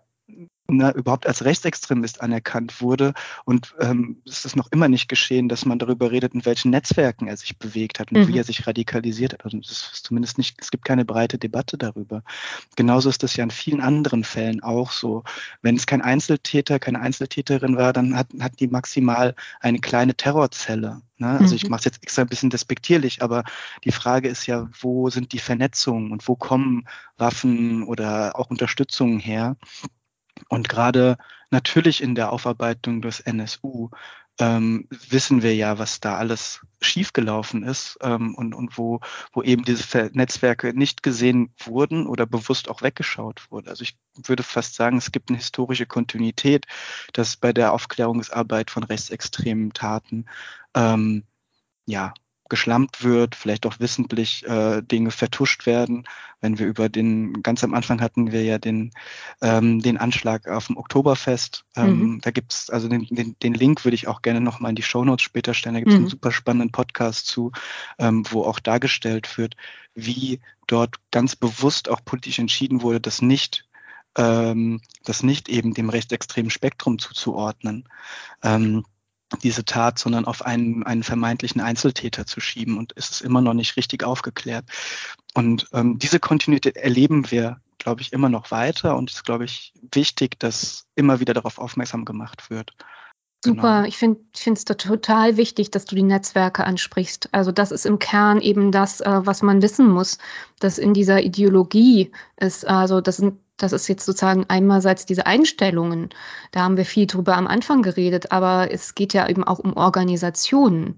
ne, überhaupt als Rechtsextremist anerkannt wurde. Und ähm, es ist noch immer nicht geschehen, dass man darüber redet, in welchen Netzwerken er sich bewegt hat und mhm. wie er sich radikalisiert hat. Also es ist zumindest nicht, es gibt keine breite Debatte darüber. Genauso ist das ja in vielen anderen Fällen auch so. Wenn es kein Einzeltäter, keine Einzeltäterin war, dann hat, hat die maximal eine kleine Terrorzelle. Ne? Also ich mhm. mache es jetzt extra ein bisschen despektierlich, aber die Frage ist ja, wo sind die Vernetzungen und wo kommen Waffen oder auch Unterstützungen her? Und gerade natürlich in der Aufarbeitung des NSU ähm, wissen wir ja, was da alles schiefgelaufen ist ähm, und, und wo, wo eben diese Netzwerke nicht gesehen wurden oder bewusst auch weggeschaut wurden. Also ich würde fast sagen, es gibt eine historische Kontinuität, dass bei der Aufklärungsarbeit von rechtsextremen Taten ähm, ja geschlampt wird, vielleicht auch wissentlich äh, Dinge vertuscht werden. Wenn wir über den, ganz am Anfang hatten wir ja den, ähm, den Anschlag auf dem Oktoberfest. Ähm, mhm. Da gibt's also den, den, den Link würde ich auch gerne nochmal in die Shownotes später stellen. Da gibt's mhm. einen super spannenden Podcast zu, ähm, wo auch dargestellt wird, wie dort ganz bewusst auch politisch entschieden wurde, dass nicht ähm, das nicht eben dem rechtsextremen Spektrum zuzuordnen. Ähm, diese Tat, sondern auf einen, einen vermeintlichen Einzeltäter zu schieben. Und es ist immer noch nicht richtig aufgeklärt. Und ähm, diese Kontinuität erleben wir, glaube ich, immer noch weiter. Und es ist, glaube ich, wichtig, dass immer wieder darauf aufmerksam gemacht wird. Super, genau. ich finde es total wichtig, dass du die Netzwerke ansprichst. Also das ist im Kern eben das, äh, was man wissen muss, dass in dieser Ideologie ist, also das sind das ist jetzt sozusagen einmalseits diese Einstellungen. Da haben wir viel drüber am Anfang geredet, aber es geht ja eben auch um Organisationen.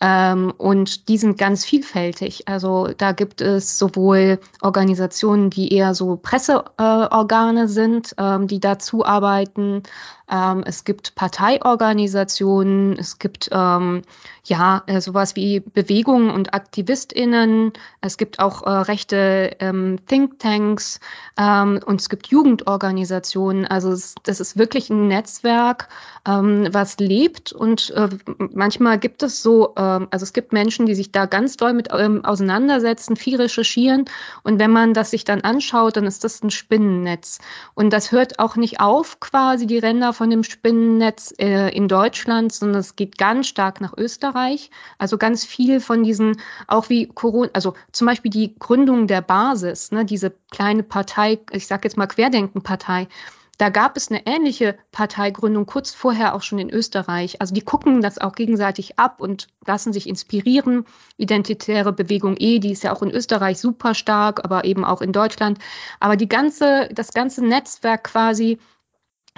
Ähm, und die sind ganz vielfältig. Also da gibt es sowohl Organisationen, die eher so Presseorgane äh, sind, ähm, die dazu arbeiten, ähm, es gibt Parteiorganisationen, es gibt ähm, ja äh, sowas wie Bewegungen und AktivistInnen, es gibt auch äh, rechte ähm, Thinktanks ähm, und es gibt Jugendorganisationen. Also es, das ist wirklich ein Netzwerk, ähm, was lebt und äh, manchmal gibt es so, ähm, also es gibt Menschen, die sich da ganz doll mit auseinandersetzen, viel recherchieren und wenn man das sich dann anschaut, dann ist das ein Spinnennetz. Und das hört auch nicht auf, quasi die Ränder von dem Spinnennetz äh, in Deutschland, sondern es geht ganz stark nach Österreich. Also ganz viel von diesen, auch wie Corona, also zum Beispiel die Gründung der Basis, ne, diese kleine Partei, ich sage jetzt mal Querdenkenpartei, da gab es eine ähnliche Parteigründung kurz vorher auch schon in Österreich. Also die gucken das auch gegenseitig ab und lassen sich inspirieren. Identitäre Bewegung E, die ist ja auch in Österreich super stark, aber eben auch in Deutschland. Aber die ganze, das ganze Netzwerk quasi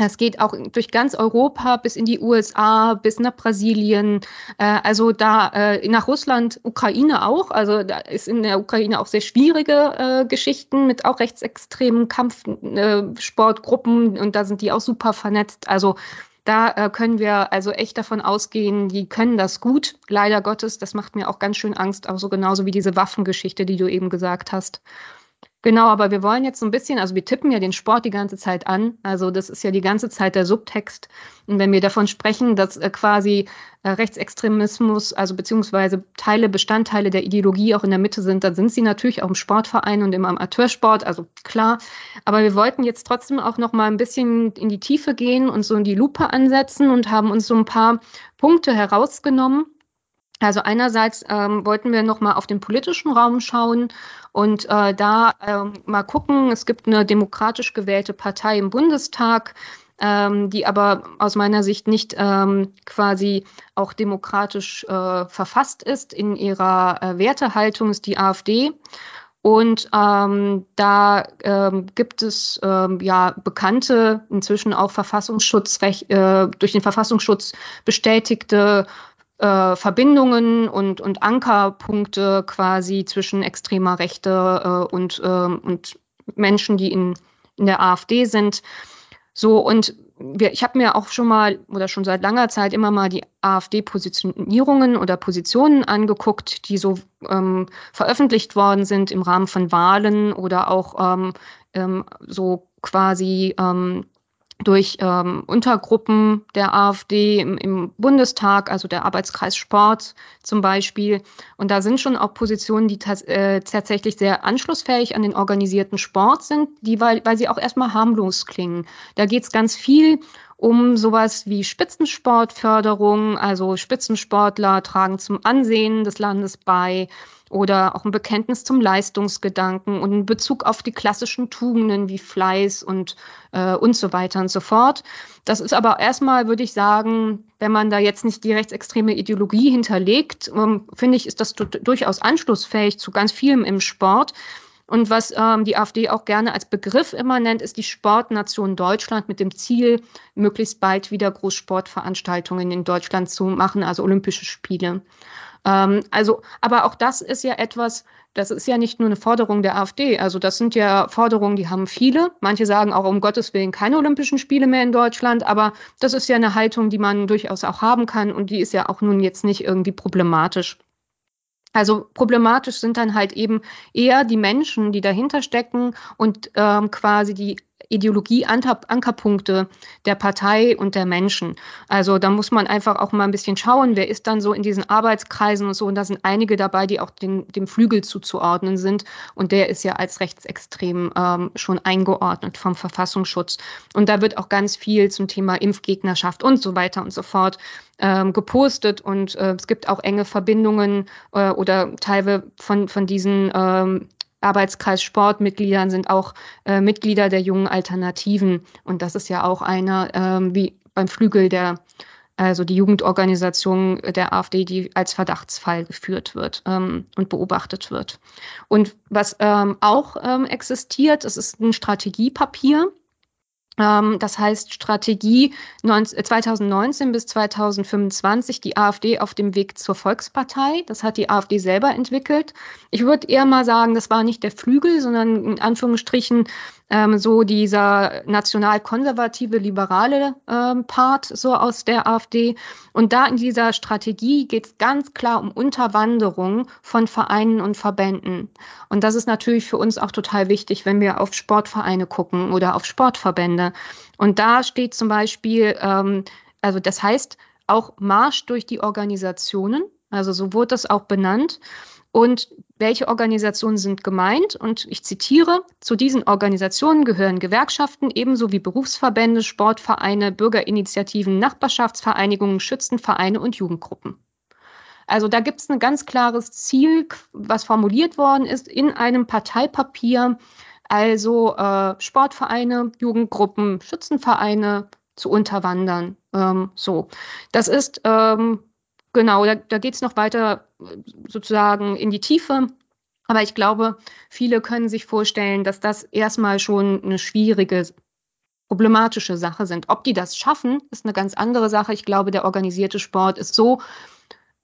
es geht auch durch ganz Europa bis in die USA, bis nach Brasilien, äh, also da äh, nach Russland, Ukraine auch. Also da ist in der Ukraine auch sehr schwierige äh, Geschichten mit auch rechtsextremen Kampfsportgruppen äh, und da sind die auch super vernetzt. Also da äh, können wir also echt davon ausgehen, die können das gut. Leider Gottes, das macht mir auch ganz schön Angst, auch so genauso wie diese Waffengeschichte, die du eben gesagt hast. Genau, aber wir wollen jetzt so ein bisschen, also wir tippen ja den Sport die ganze Zeit an. Also das ist ja die ganze Zeit der Subtext. Und wenn wir davon sprechen, dass äh, quasi äh, Rechtsextremismus, also beziehungsweise Teile, Bestandteile der Ideologie auch in der Mitte sind, dann sind sie natürlich auch im Sportverein und im Amateursport, also klar. Aber wir wollten jetzt trotzdem auch noch mal ein bisschen in die Tiefe gehen und so in die Lupe ansetzen und haben uns so ein paar Punkte herausgenommen also einerseits ähm, wollten wir noch mal auf den politischen Raum schauen und äh, da ähm, mal gucken. Es gibt eine demokratisch gewählte Partei im Bundestag, ähm, die aber aus meiner Sicht nicht ähm, quasi auch demokratisch äh, verfasst ist in ihrer äh, Wertehaltung, ist die AfD. Und ähm, da ähm, gibt es ähm, ja bekannte, inzwischen auch Verfassungsschutzrecht, äh, durch den Verfassungsschutz bestätigte äh, Verbindungen und, und Ankerpunkte quasi zwischen extremer Rechte äh, und, äh, und Menschen, die in, in der AfD sind. So, und wir, ich habe mir auch schon mal oder schon seit langer Zeit immer mal die AfD-Positionierungen oder Positionen angeguckt, die so ähm, veröffentlicht worden sind im Rahmen von Wahlen oder auch ähm, ähm, so quasi ähm, durch ähm, Untergruppen der AfD im, im, Bundestag, also der Arbeitskreis Sport zum Beispiel. Und da sind schon auch Positionen, die äh, tatsächlich sehr anschlussfähig an den organisierten Sport sind, die, weil, weil sie auch erstmal harmlos klingen. Da geht es ganz viel um sowas wie Spitzensportförderung, also Spitzensportler tragen zum Ansehen des Landes bei oder auch ein Bekenntnis zum Leistungsgedanken und ein Bezug auf die klassischen Tugenden wie Fleiß und, äh, und so weiter und so fort. Das ist aber erstmal, würde ich sagen, wenn man da jetzt nicht die rechtsextreme Ideologie hinterlegt, ähm, finde ich, ist das durchaus anschlussfähig zu ganz vielem im Sport. Und was ähm, die AfD auch gerne als Begriff immer nennt, ist die Sportnation Deutschland mit dem Ziel, möglichst bald wieder Großsportveranstaltungen in Deutschland zu machen, also Olympische Spiele. Ähm, also, aber auch das ist ja etwas, das ist ja nicht nur eine Forderung der AfD. Also das sind ja Forderungen, die haben viele. Manche sagen auch um Gottes Willen keine Olympischen Spiele mehr in Deutschland. Aber das ist ja eine Haltung, die man durchaus auch haben kann. Und die ist ja auch nun jetzt nicht irgendwie problematisch. Also problematisch sind dann halt eben eher die Menschen, die dahinter stecken und ähm, quasi die Ideologie-Ankerpunkte der Partei und der Menschen. Also da muss man einfach auch mal ein bisschen schauen, wer ist dann so in diesen Arbeitskreisen und so. Und da sind einige dabei, die auch den, dem Flügel zuzuordnen sind. Und der ist ja als rechtsextrem ähm, schon eingeordnet vom Verfassungsschutz. Und da wird auch ganz viel zum Thema Impfgegnerschaft und so weiter und so fort ähm, gepostet. Und äh, es gibt auch enge Verbindungen äh, oder Teile von, von diesen ähm, Arbeitskreis Sportmitgliedern sind auch äh, Mitglieder der jungen Alternativen. Und das ist ja auch einer, ähm, wie beim Flügel der, also die Jugendorganisation der AfD, die als Verdachtsfall geführt wird ähm, und beobachtet wird. Und was ähm, auch ähm, existiert, es ist ein Strategiepapier das heißt Strategie 2019 bis 2025, die AfD auf dem Weg zur Volkspartei. Das hat die AfD selber entwickelt. Ich würde eher mal sagen, das war nicht der Flügel, sondern in Anführungsstrichen ähm, so dieser national-konservative, liberale ähm, Part so aus der AfD. Und da in dieser Strategie geht es ganz klar um Unterwanderung von Vereinen und Verbänden. Und das ist natürlich für uns auch total wichtig, wenn wir auf Sportvereine gucken oder auf Sportverbände. Und da steht zum Beispiel, ähm, also das heißt auch Marsch durch die Organisationen. Also so wurde das auch benannt. Und welche Organisationen sind gemeint? Und ich zitiere, zu diesen Organisationen gehören Gewerkschaften ebenso wie Berufsverbände, Sportvereine, Bürgerinitiativen, Nachbarschaftsvereinigungen, Schützenvereine und Jugendgruppen. Also da gibt es ein ganz klares Ziel, was formuliert worden ist in einem Parteipapier, also äh, Sportvereine, Jugendgruppen, Schützenvereine zu unterwandern. Ähm, so, das ist ähm, genau, da, da geht es noch weiter sozusagen in die Tiefe. Aber ich glaube, viele können sich vorstellen, dass das erstmal schon eine schwierige, problematische Sache sind. Ob die das schaffen, ist eine ganz andere Sache. Ich glaube, der organisierte Sport ist so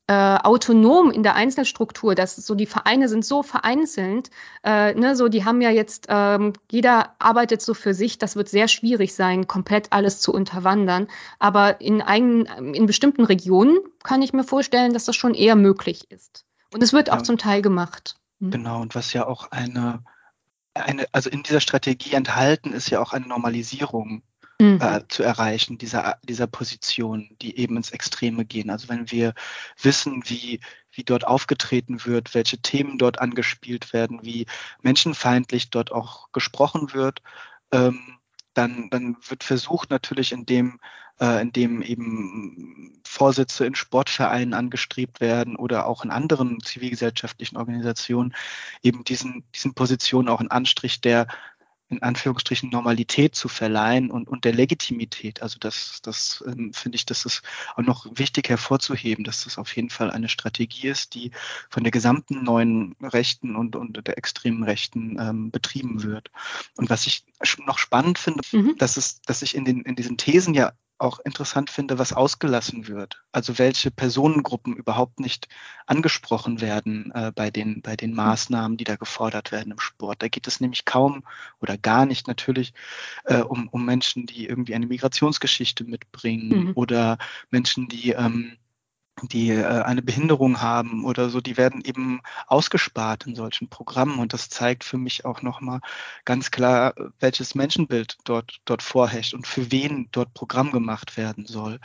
äh, autonom in der Einzelstruktur, dass so die Vereine sind so vereinzelt, äh, ne, so die haben ja jetzt, ähm, jeder arbeitet so für sich, das wird sehr schwierig sein, komplett alles zu unterwandern. Aber in, eigenen, in bestimmten Regionen kann ich mir vorstellen, dass das schon eher möglich ist. Und es wird auch zum Teil gemacht. Hm? Genau, und was ja auch eine, eine, also in dieser Strategie enthalten ist ja auch eine Normalisierung mhm. äh, zu erreichen, dieser, dieser Position, die eben ins Extreme gehen. Also wenn wir wissen, wie, wie dort aufgetreten wird, welche Themen dort angespielt werden, wie menschenfeindlich dort auch gesprochen wird, ähm, dann, dann wird versucht natürlich, indem, äh, indem eben Vorsitze in Sportvereinen angestrebt werden oder auch in anderen zivilgesellschaftlichen Organisationen, eben diesen, diesen Positionen auch einen Anstrich der in Anführungsstrichen Normalität zu verleihen und, und der Legitimität. Also das, das ähm, finde ich, das ist auch noch wichtig hervorzuheben, dass das auf jeden Fall eine Strategie ist, die von der gesamten neuen Rechten und, und der extremen Rechten ähm, betrieben wird. Und was ich noch spannend finde, mhm. dass es, dass sich in den in diesen Thesen ja auch interessant finde, was ausgelassen wird. Also welche Personengruppen überhaupt nicht angesprochen werden äh, bei, den, bei den Maßnahmen, die da gefordert werden im Sport. Da geht es nämlich kaum oder gar nicht natürlich äh, um, um Menschen, die irgendwie eine Migrationsgeschichte mitbringen mhm. oder Menschen, die ähm, die äh, eine Behinderung haben oder so, die werden eben ausgespart in solchen Programmen. Und das zeigt für mich auch nochmal ganz klar, welches Menschenbild dort, dort vorherrscht und für wen dort Programm gemacht werden soll.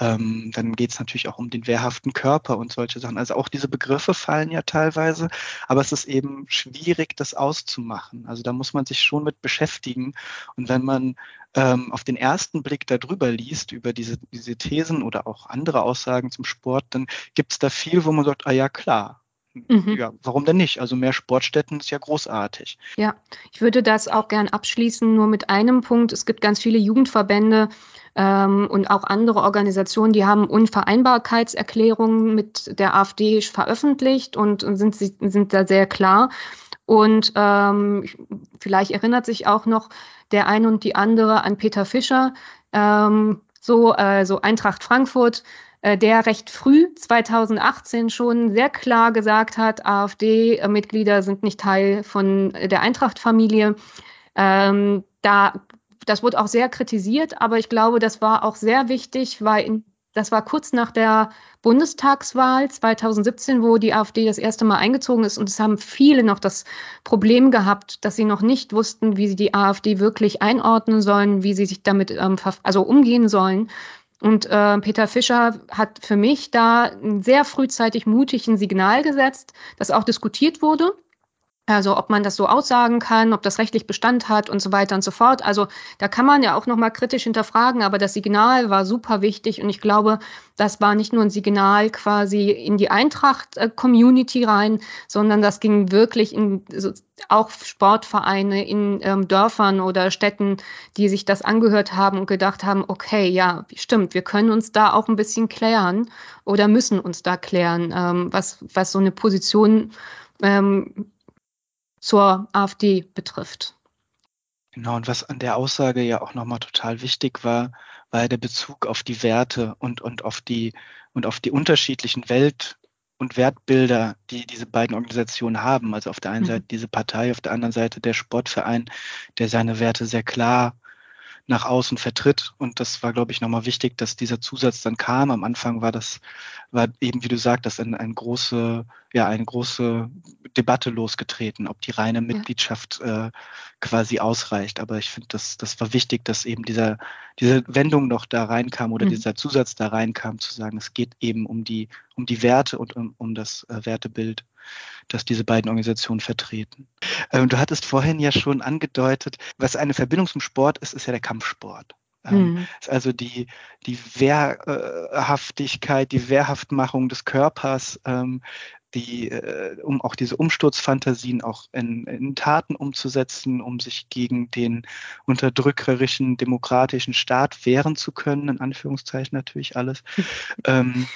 Ähm, dann geht es natürlich auch um den wehrhaften Körper und solche Sachen. Also auch diese Begriffe fallen ja teilweise, aber es ist eben schwierig, das auszumachen. Also da muss man sich schon mit beschäftigen. Und wenn man ähm, auf den ersten Blick darüber liest, über diese, diese Thesen oder auch andere Aussagen zum Sport, dann gibt es da viel, wo man sagt, ah ja, klar. Mhm. Ja, warum denn nicht? Also mehr Sportstätten ist ja großartig. Ja, ich würde das auch gern abschließen, nur mit einem Punkt. Es gibt ganz viele Jugendverbände ähm, und auch andere Organisationen, die haben Unvereinbarkeitserklärungen mit der AfD veröffentlicht und, und sind, sind da sehr klar. Und ähm, vielleicht erinnert sich auch noch der eine und die andere an Peter Fischer, ähm, so, äh, Eintracht Frankfurt, äh, der recht früh 2018 schon sehr klar gesagt hat, AfD-Mitglieder sind nicht Teil von der Eintracht-Familie. Ähm, da, das wurde auch sehr kritisiert, aber ich glaube, das war auch sehr wichtig, weil in das war kurz nach der Bundestagswahl 2017, wo die AfD das erste Mal eingezogen ist. Und es haben viele noch das Problem gehabt, dass sie noch nicht wussten, wie sie die AfD wirklich einordnen sollen, wie sie sich damit ähm, also umgehen sollen. Und äh, Peter Fischer hat für mich da sehr frühzeitig mutig ein Signal gesetzt, das auch diskutiert wurde. Also ob man das so aussagen kann, ob das rechtlich Bestand hat und so weiter und so fort. Also da kann man ja auch nochmal kritisch hinterfragen, aber das Signal war super wichtig und ich glaube, das war nicht nur ein Signal quasi in die Eintracht-Community rein, sondern das ging wirklich in so, auch Sportvereine in ähm, Dörfern oder Städten, die sich das angehört haben und gedacht haben, okay, ja, stimmt, wir können uns da auch ein bisschen klären oder müssen uns da klären, ähm, was, was so eine Position ähm, zur AfD betrifft. Genau, und was an der Aussage ja auch nochmal total wichtig war, war der Bezug auf die Werte und, und auf die und auf die unterschiedlichen Welt- und Wertbilder, die diese beiden Organisationen haben. Also auf der einen mhm. Seite diese Partei, auf der anderen Seite der Sportverein, der seine Werte sehr klar nach außen vertritt. Und das war, glaube ich, nochmal wichtig, dass dieser Zusatz dann kam. Am Anfang war das, war eben, wie du sagtest, ein, ein große, ja, eine große Debatte losgetreten, ob die reine Mitgliedschaft äh, quasi ausreicht. Aber ich finde, das, das war wichtig, dass eben dieser, diese Wendung noch da reinkam oder mhm. dieser Zusatz da reinkam, zu sagen, es geht eben um die, um die Werte und um, um das äh, Wertebild das diese beiden Organisationen vertreten. Ähm, du hattest vorhin ja schon angedeutet, was eine Verbindung zum Sport ist, ist ja der Kampfsport. Ähm, mhm. Also die, die Wehrhaftigkeit, die Wehrhaftmachung des Körpers, ähm, die, äh, um auch diese Umsturzfantasien auch in, in, Taten umzusetzen, um sich gegen den unterdrückerischen demokratischen Staat wehren zu können, in Anführungszeichen natürlich alles. [LAUGHS] ähm,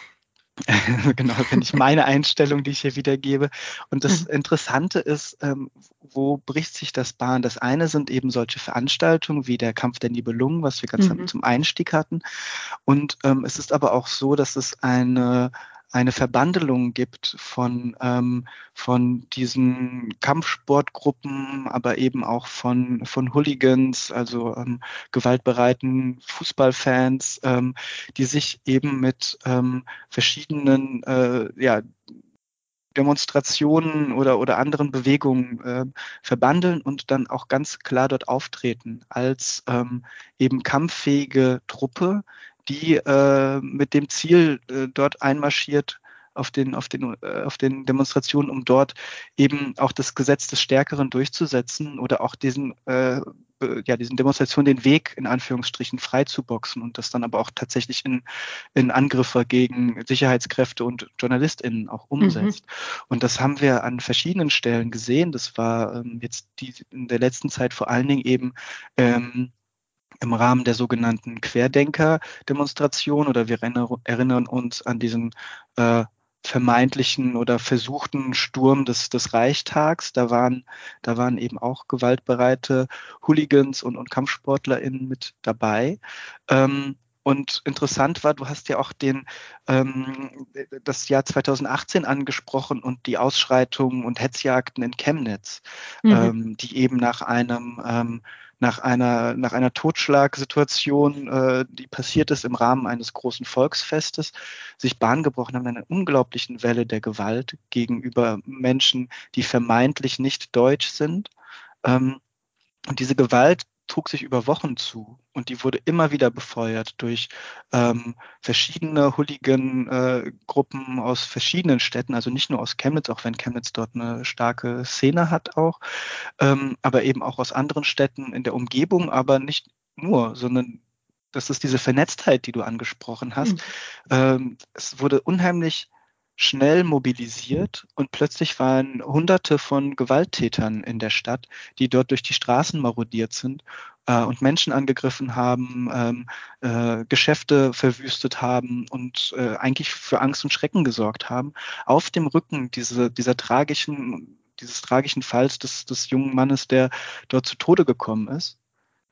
[LAUGHS] genau, finde ich meine Einstellung, die ich hier wiedergebe. Und das mhm. Interessante ist, ähm, wo bricht sich das Bahn? Das eine sind eben solche Veranstaltungen wie der Kampf der Nibelungen, was wir ganz mhm. zum Einstieg hatten. Und ähm, es ist aber auch so, dass es eine eine Verbandelung gibt von, ähm, von diesen Kampfsportgruppen, aber eben auch von, von Hooligans, also ähm, gewaltbereiten Fußballfans, ähm, die sich eben mit ähm, verschiedenen äh, ja, Demonstrationen oder, oder anderen Bewegungen äh, verbandeln und dann auch ganz klar dort auftreten als ähm, eben kampffähige Truppe, die äh, mit dem Ziel äh, dort einmarschiert auf den, auf, den, äh, auf den Demonstrationen, um dort eben auch das Gesetz des Stärkeren durchzusetzen oder auch diesen, äh, ja, diesen Demonstrationen den Weg in Anführungsstrichen frei zu boxen und das dann aber auch tatsächlich in, in Angriffe gegen Sicherheitskräfte und JournalistInnen auch mhm. umsetzt. Mhm. Und das haben wir an verschiedenen Stellen gesehen. Das war ähm, jetzt die, in der letzten Zeit vor allen Dingen eben ähm, im Rahmen der sogenannten Querdenker-Demonstration oder wir erinnern uns an diesen äh, vermeintlichen oder versuchten Sturm des, des Reichstags. Da waren, da waren eben auch gewaltbereite Hooligans und, und KampfsportlerInnen mit dabei. Ähm, und interessant war, du hast ja auch den, ähm, das Jahr 2018 angesprochen und die Ausschreitungen und Hetzjagden in Chemnitz, mhm. ähm, die eben nach einem ähm, nach einer, nach einer Totschlagsituation, äh, die passiert ist im Rahmen eines großen Volksfestes, sich Bahn gebrochen haben, einer unglaublichen Welle der Gewalt gegenüber Menschen, die vermeintlich nicht deutsch sind. Ähm, und diese Gewalt trug sich über Wochen zu und die wurde immer wieder befeuert durch ähm, verschiedene Hooligan-Gruppen äh, aus verschiedenen Städten, also nicht nur aus Chemnitz, auch wenn Chemnitz dort eine starke Szene hat auch, ähm, aber eben auch aus anderen Städten in der Umgebung, aber nicht nur, sondern das ist diese Vernetztheit, die du angesprochen hast. Mhm. Ähm, es wurde unheimlich schnell mobilisiert und plötzlich waren Hunderte von Gewalttätern in der Stadt, die dort durch die Straßen marodiert sind äh, und Menschen angegriffen haben, ähm, äh, Geschäfte verwüstet haben und äh, eigentlich für Angst und Schrecken gesorgt haben, auf dem Rücken diese, dieser tragischen dieses tragischen Falls des, des jungen Mannes, der dort zu Tode gekommen ist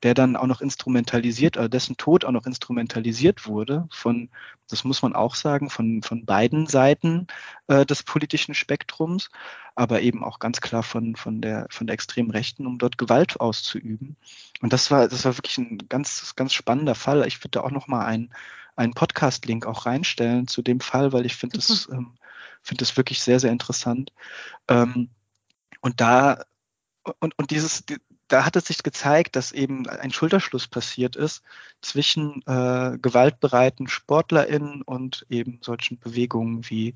der dann auch noch instrumentalisiert, also dessen Tod auch noch instrumentalisiert wurde von, das muss man auch sagen, von, von beiden Seiten äh, des politischen Spektrums, aber eben auch ganz klar von, von, der, von der extremen Rechten, um dort Gewalt auszuüben. Und das war, das war wirklich ein ganz, ganz spannender Fall. Ich würde da auch noch mal einen, einen Podcast-Link auch reinstellen zu dem Fall, weil ich finde das, ähm, finde das wirklich sehr, sehr interessant. Ähm, und da und, und dieses, da hat es sich gezeigt, dass eben ein Schulterschluss passiert ist zwischen äh, gewaltbereiten SportlerInnen und eben solchen Bewegungen wie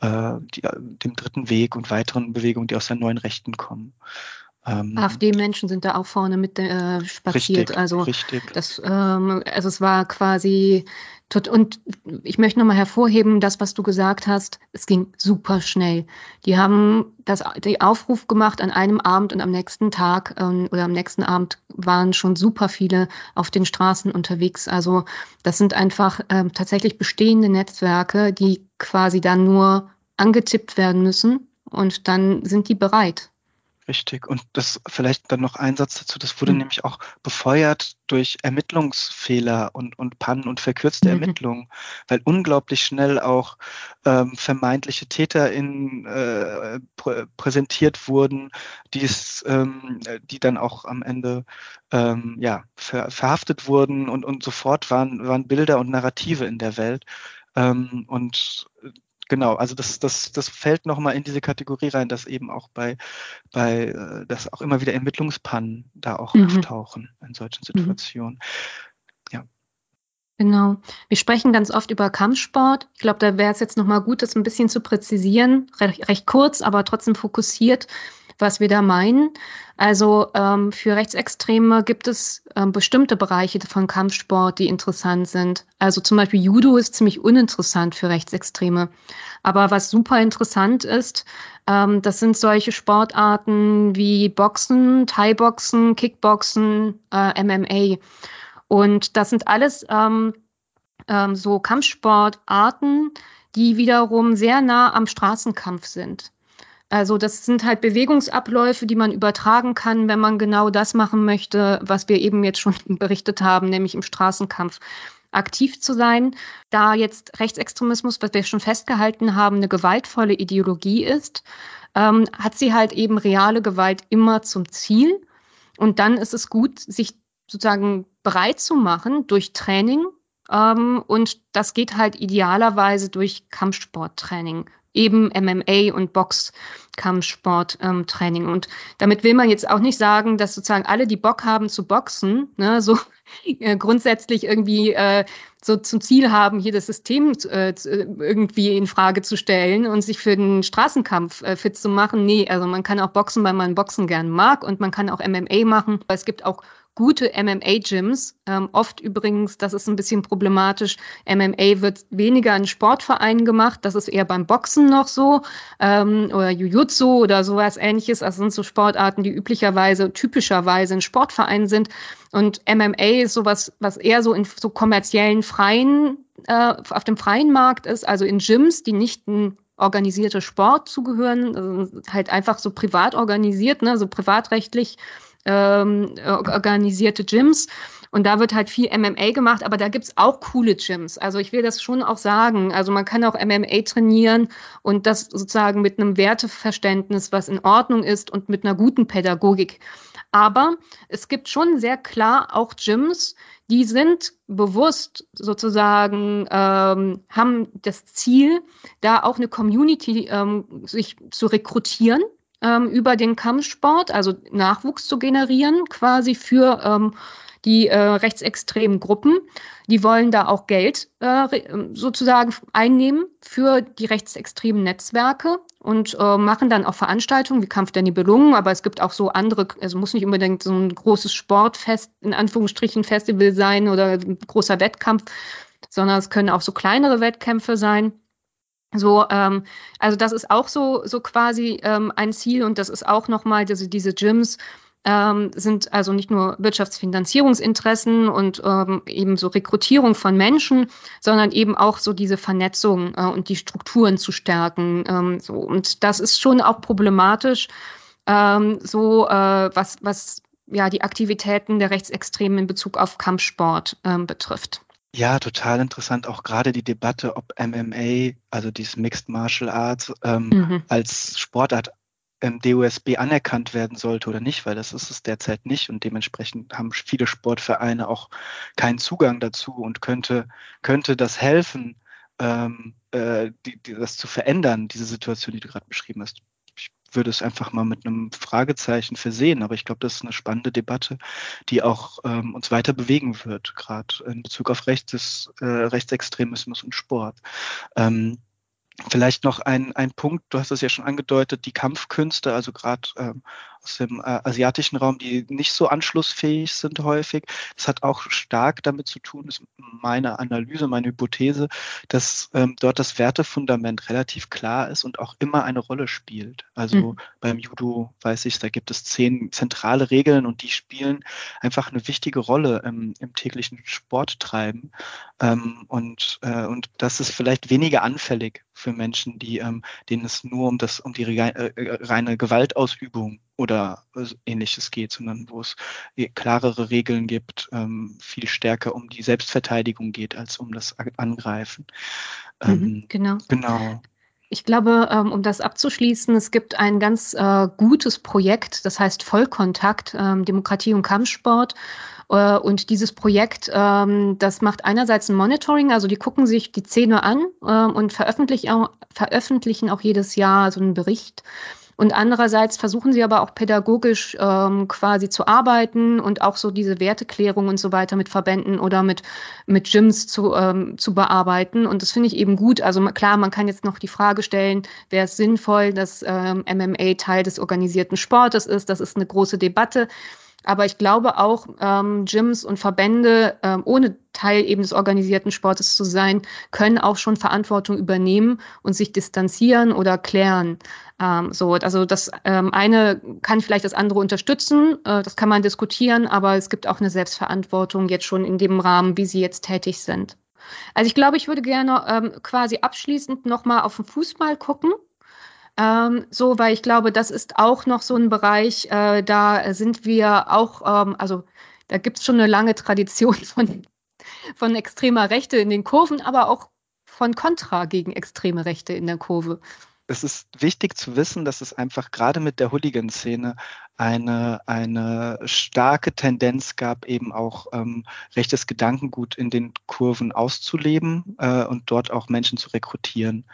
äh, die, dem dritten Weg und weiteren Bewegungen, die aus der neuen Rechten kommen. Ähm, AfD-Menschen sind da auch vorne mit äh, spaziert. Richtig, also, richtig. Das, ähm, also es war quasi und ich möchte nochmal hervorheben, das, was du gesagt hast, es ging super schnell. Die haben das, die Aufruf gemacht an einem Abend und am nächsten Tag ähm, oder am nächsten Abend waren schon super viele auf den Straßen unterwegs. Also das sind einfach ähm, tatsächlich bestehende Netzwerke, die quasi dann nur angetippt werden müssen und dann sind die bereit. Richtig. Und das vielleicht dann noch ein Satz dazu, das wurde mhm. nämlich auch befeuert durch Ermittlungsfehler und, und Pannen und verkürzte mhm. Ermittlungen, weil unglaublich schnell auch ähm, vermeintliche Täter in, äh, prä präsentiert wurden, die, es, ähm, die dann auch am Ende ähm, ja, ver verhaftet wurden und, und sofort waren, waren Bilder und Narrative in der Welt. Ähm, und genau, also das, das, das fällt nochmal in diese Kategorie rein, dass eben auch bei, bei äh, dass auch immer wieder Ermittlungspannen da auch mhm. auftauchen in solchen mhm. Situationen. Ja. Genau. Wir sprechen ganz oft über Kampfsport. Ich glaube, da wäre es jetzt nochmal gut, das ein bisschen zu präzisieren. Recht, recht kurz, aber trotzdem fokussiert was wir da meinen. Also ähm, für Rechtsextreme gibt es ähm, bestimmte Bereiche von Kampfsport, die interessant sind. Also zum Beispiel Judo ist ziemlich uninteressant für Rechtsextreme. Aber was super interessant ist, ähm, das sind solche Sportarten wie Boxen, Thai-Boxen, Kickboxen, äh, MMA. Und das sind alles ähm, ähm, so Kampfsportarten, die wiederum sehr nah am Straßenkampf sind. Also das sind halt Bewegungsabläufe, die man übertragen kann, wenn man genau das machen möchte, was wir eben jetzt schon [LAUGHS] berichtet haben, nämlich im Straßenkampf aktiv zu sein. Da jetzt Rechtsextremismus, was wir schon festgehalten haben, eine gewaltvolle Ideologie ist, ähm, hat sie halt eben reale Gewalt immer zum Ziel. Und dann ist es gut, sich sozusagen bereit zu machen durch Training. Ähm, und das geht halt idealerweise durch Kampfsporttraining eben MMA und Boxkampfsporttraining. Ähm, und damit will man jetzt auch nicht sagen, dass sozusagen alle, die Bock haben zu boxen, ne, so [LAUGHS] äh, grundsätzlich irgendwie äh, so zum Ziel haben, hier das System äh, irgendwie in Frage zu stellen und sich für den Straßenkampf äh, fit zu machen. Nee, also man kann auch boxen, weil man Boxen gern mag und man kann auch MMA machen. Es gibt auch gute MMA-Gyms. Ähm, oft übrigens, das ist ein bisschen problematisch, MMA wird weniger in Sportvereinen gemacht. Das ist eher beim Boxen noch so ähm, oder Jiu-Jitsu oder sowas ähnliches. Das sind so Sportarten, die üblicherweise, typischerweise in Sportvereinen sind. Und MMA ist sowas, was eher so in so kommerziellen freien, äh, auf dem freien Markt ist, also in Gyms, die nicht ein organisierter Sport zugehören, also halt einfach so privat organisiert, ne, so privatrechtlich ähm, organisierte Gyms. Und da wird halt viel MMA gemacht, aber da gibt's auch coole Gyms. Also ich will das schon auch sagen. Also man kann auch MMA trainieren und das sozusagen mit einem Werteverständnis, was in Ordnung ist und mit einer guten Pädagogik. Aber es gibt schon sehr klar auch Gyms, die sind bewusst sozusagen, ähm, haben das Ziel, da auch eine Community ähm, sich zu rekrutieren ähm, über den Kampfsport, also Nachwuchs zu generieren, quasi für ähm, die äh, rechtsextremen Gruppen. Die wollen da auch Geld äh, sozusagen einnehmen für die rechtsextremen Netzwerke und äh, machen dann auch Veranstaltungen wie Kampf der Nibelungen, aber es gibt auch so andere, also muss nicht unbedingt so ein großes Sportfest, in Anführungsstrichen Festival sein oder großer Wettkampf, sondern es können auch so kleinere Wettkämpfe sein. So, ähm, also das ist auch so, so quasi ähm, ein Ziel und das ist auch nochmal, also diese Gyms ähm, sind also nicht nur Wirtschaftsfinanzierungsinteressen und ähm, eben so Rekrutierung von Menschen, sondern eben auch so diese Vernetzung äh, und die Strukturen zu stärken. Ähm, so. Und das ist schon auch problematisch, ähm, so äh, was, was ja die Aktivitäten der Rechtsextremen in Bezug auf Kampfsport ähm, betrifft. Ja, total interessant. Auch gerade die Debatte, ob MMA, also dieses Mixed Martial Arts, ähm, mhm. als Sportart im DOSB anerkannt werden sollte oder nicht, weil das ist es derzeit nicht und dementsprechend haben viele Sportvereine auch keinen Zugang dazu und könnte, könnte das helfen, ähm, äh, die, die, das zu verändern, diese Situation, die du gerade beschrieben hast. Würde es einfach mal mit einem Fragezeichen versehen, aber ich glaube, das ist eine spannende Debatte, die auch ähm, uns weiter bewegen wird, gerade in Bezug auf Rechts, äh, Rechtsextremismus und Sport. Ähm, Vielleicht noch ein, ein Punkt, du hast es ja schon angedeutet, die Kampfkünste, also gerade ähm, aus dem äh, asiatischen Raum, die nicht so anschlussfähig sind häufig. Das hat auch stark damit zu tun, ist meine Analyse, meine Hypothese, dass ähm, dort das Wertefundament relativ klar ist und auch immer eine Rolle spielt. Also mhm. beim Judo weiß ich, da gibt es zehn zentrale Regeln und die spielen einfach eine wichtige Rolle im, im täglichen Sporttreiben. Ähm, und, äh, und das ist vielleicht weniger anfällig für Menschen, die, ähm, denen es nur um das, um die äh, reine Gewaltausübung oder ähnliches geht, sondern wo es klarere Regeln gibt, ähm, viel stärker um die Selbstverteidigung geht als um das Angreifen. Mhm, ähm, genau. Genau. Ich glaube, ähm, um das abzuschließen, es gibt ein ganz äh, gutes Projekt, das heißt Vollkontakt, ähm, Demokratie und Kampfsport. Äh, und dieses Projekt, ähm, das macht einerseits ein Monitoring, also die gucken sich die Szene an und veröffentlichen auch, veröffentlichen auch jedes Jahr so einen Bericht und andererseits versuchen sie aber auch pädagogisch ähm, quasi zu arbeiten und auch so diese Werteklärung und so weiter mit Verbänden oder mit, mit Gyms zu, ähm, zu bearbeiten. Und das finde ich eben gut. Also klar, man kann jetzt noch die Frage stellen, wäre es sinnvoll, dass ähm, MMA Teil des organisierten Sportes ist. Das ist eine große Debatte. Aber ich glaube auch, ähm, Gyms und Verbände, ähm, ohne Teil eben des organisierten Sportes zu sein, können auch schon Verantwortung übernehmen und sich distanzieren oder klären. Ähm, so, also das ähm, eine kann vielleicht das andere unterstützen, äh, das kann man diskutieren, aber es gibt auch eine Selbstverantwortung jetzt schon in dem Rahmen, wie sie jetzt tätig sind. Also ich glaube, ich würde gerne ähm, quasi abschließend nochmal auf den Fußball gucken. Ähm, so, weil ich glaube, das ist auch noch so ein Bereich, äh, da sind wir auch, ähm, also da gibt es schon eine lange Tradition [LAUGHS] von, von extremer Rechte in den Kurven, aber auch von Kontra gegen extreme Rechte in der Kurve es ist wichtig zu wissen, dass es einfach gerade mit der Hooligan-Szene eine, eine starke Tendenz gab, eben auch ähm, rechtes Gedankengut in den Kurven auszuleben äh, und dort auch Menschen zu rekrutieren.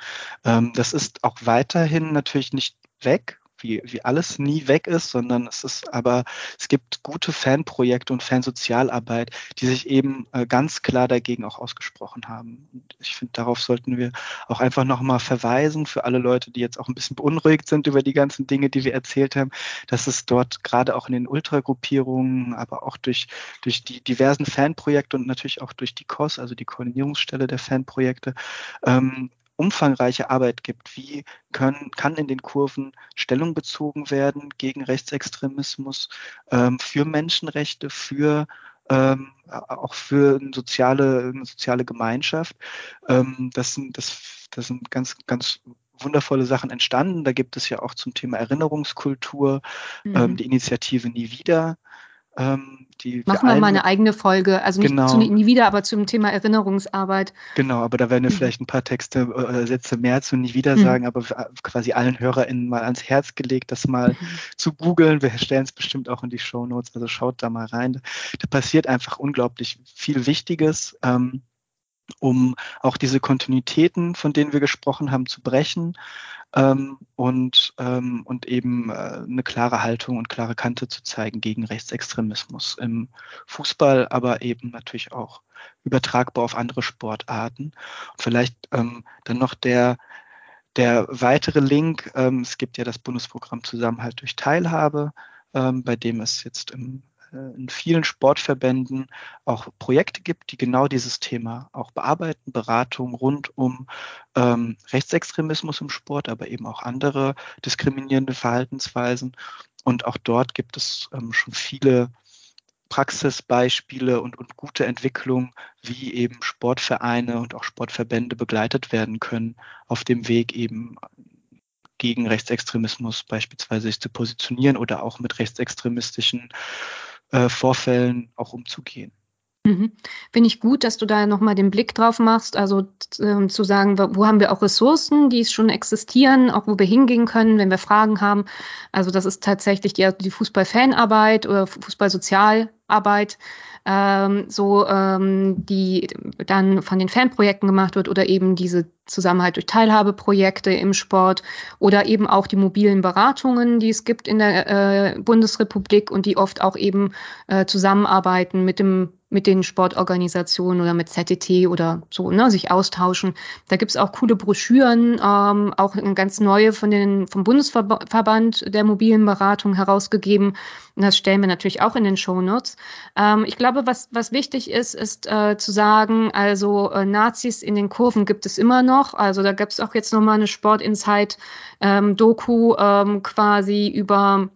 Ähm, das ist auch weiterhin natürlich nicht weg wie, wie alles nie weg ist, sondern es ist aber, es gibt gute Fanprojekte und Fansozialarbeit, die sich eben äh, ganz klar dagegen auch ausgesprochen haben. Und ich finde, darauf sollten wir auch einfach nochmal verweisen für alle Leute, die jetzt auch ein bisschen beunruhigt sind über die ganzen Dinge, die wir erzählt haben, dass es dort gerade auch in den Ultragruppierungen, aber auch durch, durch die diversen Fanprojekte und natürlich auch durch die COS, also die Koordinierungsstelle der Fanprojekte, ähm, umfangreiche Arbeit gibt. Wie können, kann in den Kurven Stellung bezogen werden gegen Rechtsextremismus, ähm, für Menschenrechte, für ähm, auch für eine soziale, eine soziale Gemeinschaft. Ähm, das, sind, das, das sind ganz, ganz wundervolle Sachen entstanden. Da gibt es ja auch zum Thema Erinnerungskultur ähm, mhm. die Initiative Nie wieder. Ähm, die Machen wir mal eine eigene Folge, also nicht genau. zu, nie wieder, aber zum Thema Erinnerungsarbeit. Genau, aber da werden wir mhm. vielleicht ein paar Texte oder äh, Sätze mehr zu nie wieder mhm. sagen, aber quasi allen HörerInnen mal ans Herz gelegt, das mal mhm. zu googeln. Wir stellen es bestimmt auch in die Show Notes, also schaut da mal rein. Da passiert einfach unglaublich viel Wichtiges. Ähm, um auch diese Kontinuitäten, von denen wir gesprochen haben, zu brechen ähm, und, ähm, und eben äh, eine klare Haltung und klare Kante zu zeigen gegen Rechtsextremismus im Fußball, aber eben natürlich auch übertragbar auf andere Sportarten. Vielleicht ähm, dann noch der, der weitere Link. Ähm, es gibt ja das Bundesprogramm Zusammenhalt durch Teilhabe, ähm, bei dem es jetzt im in vielen Sportverbänden auch Projekte gibt, die genau dieses Thema auch bearbeiten, Beratung rund um ähm, Rechtsextremismus im Sport, aber eben auch andere diskriminierende Verhaltensweisen. Und auch dort gibt es ähm, schon viele Praxisbeispiele und, und gute Entwicklungen, wie eben Sportvereine und auch Sportverbände begleitet werden können, auf dem Weg eben gegen Rechtsextremismus beispielsweise sich zu positionieren oder auch mit rechtsextremistischen äh, Vorfällen auch umzugehen. Mhm. Finde ich gut, dass du da nochmal den Blick drauf machst, also äh, zu sagen, wo haben wir auch Ressourcen, die schon existieren, auch wo wir hingehen können, wenn wir Fragen haben. Also das ist tatsächlich die, die Fußball-Fanarbeit oder Fußball-Sozialarbeit, ähm, so ähm, die dann von den Fanprojekten gemacht wird oder eben diese Zusammenhalt durch Teilhabeprojekte im Sport oder eben auch die mobilen Beratungen, die es gibt in der äh, Bundesrepublik und die oft auch eben äh, zusammenarbeiten mit dem mit den Sportorganisationen oder mit ZTT oder so, ne, sich austauschen. Da gibt's auch coole Broschüren, ähm, auch ganz neue von den, vom Bundesverband der mobilen Beratung herausgegeben. Und das stellen wir natürlich auch in den Shownotes. Ähm, ich glaube, was, was wichtig ist, ist äh, zu sagen, also äh, Nazis in den Kurven gibt es immer noch. Also da gibt's auch jetzt nochmal eine Sport Insight ähm, Doku ähm, quasi über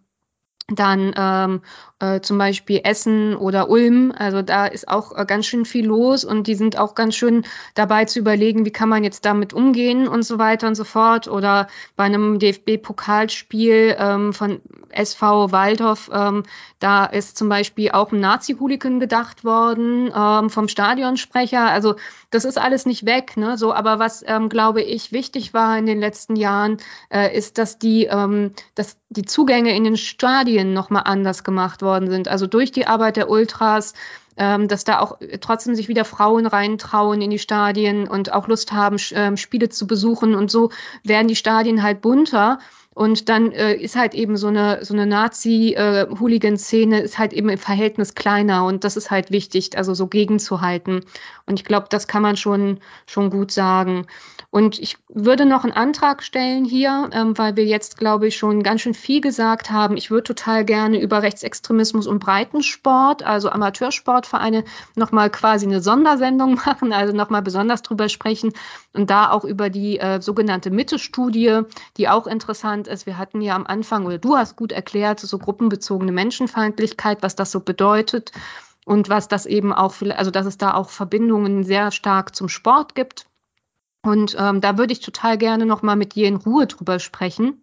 dann ähm, äh, zum Beispiel Essen oder Ulm. Also da ist auch äh, ganz schön viel los und die sind auch ganz schön dabei zu überlegen, wie kann man jetzt damit umgehen und so weiter und so fort. Oder bei einem DFB-Pokalspiel ähm, von SV Waldhof, ähm, da ist zum Beispiel auch ein Nazi-Hooligan gedacht worden ähm, vom Stadionsprecher. Also das ist alles nicht weg. Ne? So, aber was, ähm, glaube ich, wichtig war in den letzten Jahren, äh, ist, dass die, ähm, dass die Zugänge in den Stadien nochmal anders gemacht worden sind. Also durch die Arbeit der Ultras, ähm, dass da auch trotzdem sich wieder Frauen reintrauen in die Stadien und auch Lust haben, ähm, Spiele zu besuchen. Und so werden die Stadien halt bunter. Und dann äh, ist halt eben so eine, so eine Nazi-Hooligan-Szene äh, ist halt eben im Verhältnis kleiner und das ist halt wichtig, also so gegenzuhalten. Und ich glaube, das kann man schon, schon gut sagen. Und ich würde noch einen Antrag stellen hier, ähm, weil wir jetzt, glaube ich, schon ganz schön viel gesagt haben. Ich würde total gerne über Rechtsextremismus und Breitensport, also Amateursportvereine, nochmal quasi eine Sondersendung [LAUGHS] machen, also nochmal besonders drüber sprechen und da auch über die äh, sogenannte Mitte-Studie, die auch interessant ist. Wir hatten ja am Anfang, oder du hast gut erklärt, so gruppenbezogene Menschenfeindlichkeit, was das so bedeutet und was das eben auch, also dass es da auch Verbindungen sehr stark zum Sport gibt und ähm, da würde ich total gerne noch mal mit dir in Ruhe drüber sprechen.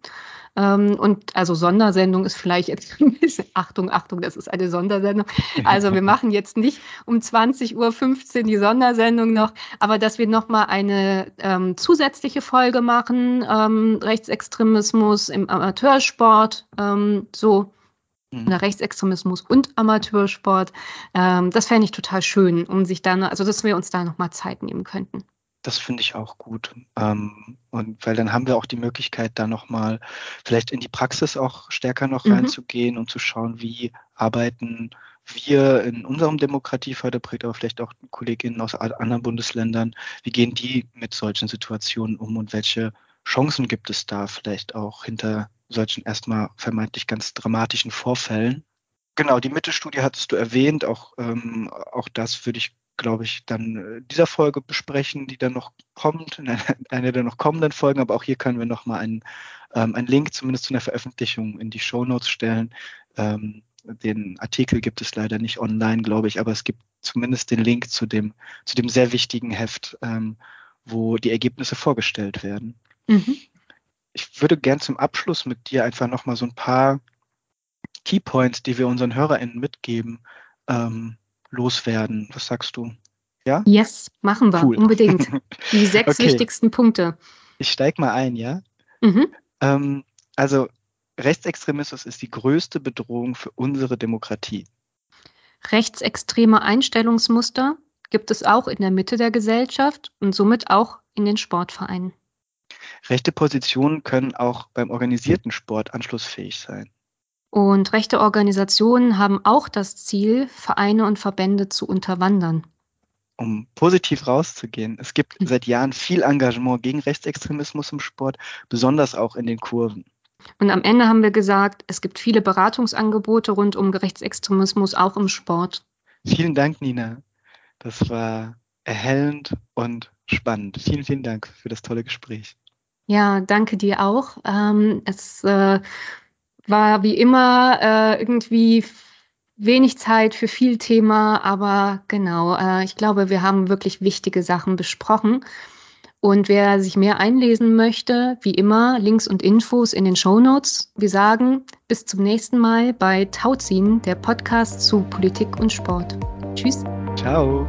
Ähm, und also Sondersendung ist vielleicht jetzt [LAUGHS] ein bisschen, Achtung, Achtung, das ist eine Sondersendung. Also wir [LAUGHS] machen jetzt nicht um 20.15 Uhr die Sondersendung noch, aber dass wir noch mal eine ähm, zusätzliche Folge machen, ähm, Rechtsextremismus im Amateursport, ähm, so mhm. Rechtsextremismus und Amateursport. Ähm, das fände ich total schön, um sich dann, also dass wir uns da noch mal Zeit nehmen könnten. Das finde ich auch gut. Ähm, und weil dann haben wir auch die Möglichkeit, da nochmal vielleicht in die Praxis auch stärker noch mhm. reinzugehen und zu schauen, wie arbeiten wir in unserem Demokratieförderprojekt, aber vielleicht auch KollegInnen aus anderen Bundesländern, wie gehen die mit solchen Situationen um und welche Chancen gibt es da vielleicht auch hinter solchen erstmal vermeintlich ganz dramatischen Vorfällen? Genau, die Mittelstudie hattest du erwähnt, auch, ähm, auch das würde ich glaube ich, dann äh, dieser Folge besprechen, die dann noch kommt, [LAUGHS] in einer der noch kommenden Folgen. Aber auch hier können wir nochmal einen, ähm, einen Link zumindest zu einer Veröffentlichung in die Show Notes stellen. Ähm, den Artikel gibt es leider nicht online, glaube ich, aber es gibt zumindest den Link zu dem, zu dem sehr wichtigen Heft, ähm, wo die Ergebnisse vorgestellt werden. Mhm. Ich würde gern zum Abschluss mit dir einfach nochmal so ein paar Keypoints, die wir unseren HörerInnen mitgeben, ähm, loswerden. Was sagst du? Ja? Yes, machen wir, cool. unbedingt. [LAUGHS] Die sechs okay. wichtigsten Punkte. Ich steige mal ein, ja? Mhm. Ähm, also, Rechtsextremismus ist die größte Bedrohung für unsere Demokratie. Rechtsextreme Einstellungsmuster gibt es auch in der Mitte der Gesellschaft und somit auch in den Sportvereinen. Rechte Positionen können auch beim organisierten Sport anschlussfähig sein. Und rechte Organisationen haben auch das Ziel, Vereine und Verbände zu unterwandern. Um positiv rauszugehen, es gibt hm. seit Jahren viel Engagement gegen Rechtsextremismus im Sport, besonders auch in den Kurven. Und am Ende haben wir gesagt, es gibt viele Beratungsangebote rund um Rechtsextremismus, auch im Sport. Vielen Dank, Nina. Das war erhellend und spannend. Vielen, vielen Dank für das tolle Gespräch. Ja, danke dir auch. Ähm, es äh, war wie immer äh, irgendwie wenig Zeit für viel Thema, aber genau, äh, ich glaube, wir haben wirklich wichtige Sachen besprochen. Und wer sich mehr einlesen möchte, wie immer, Links und Infos in den Show Notes. Wir sagen bis zum nächsten Mal bei Tauziehen, der Podcast zu Politik und Sport. Tschüss. Ciao.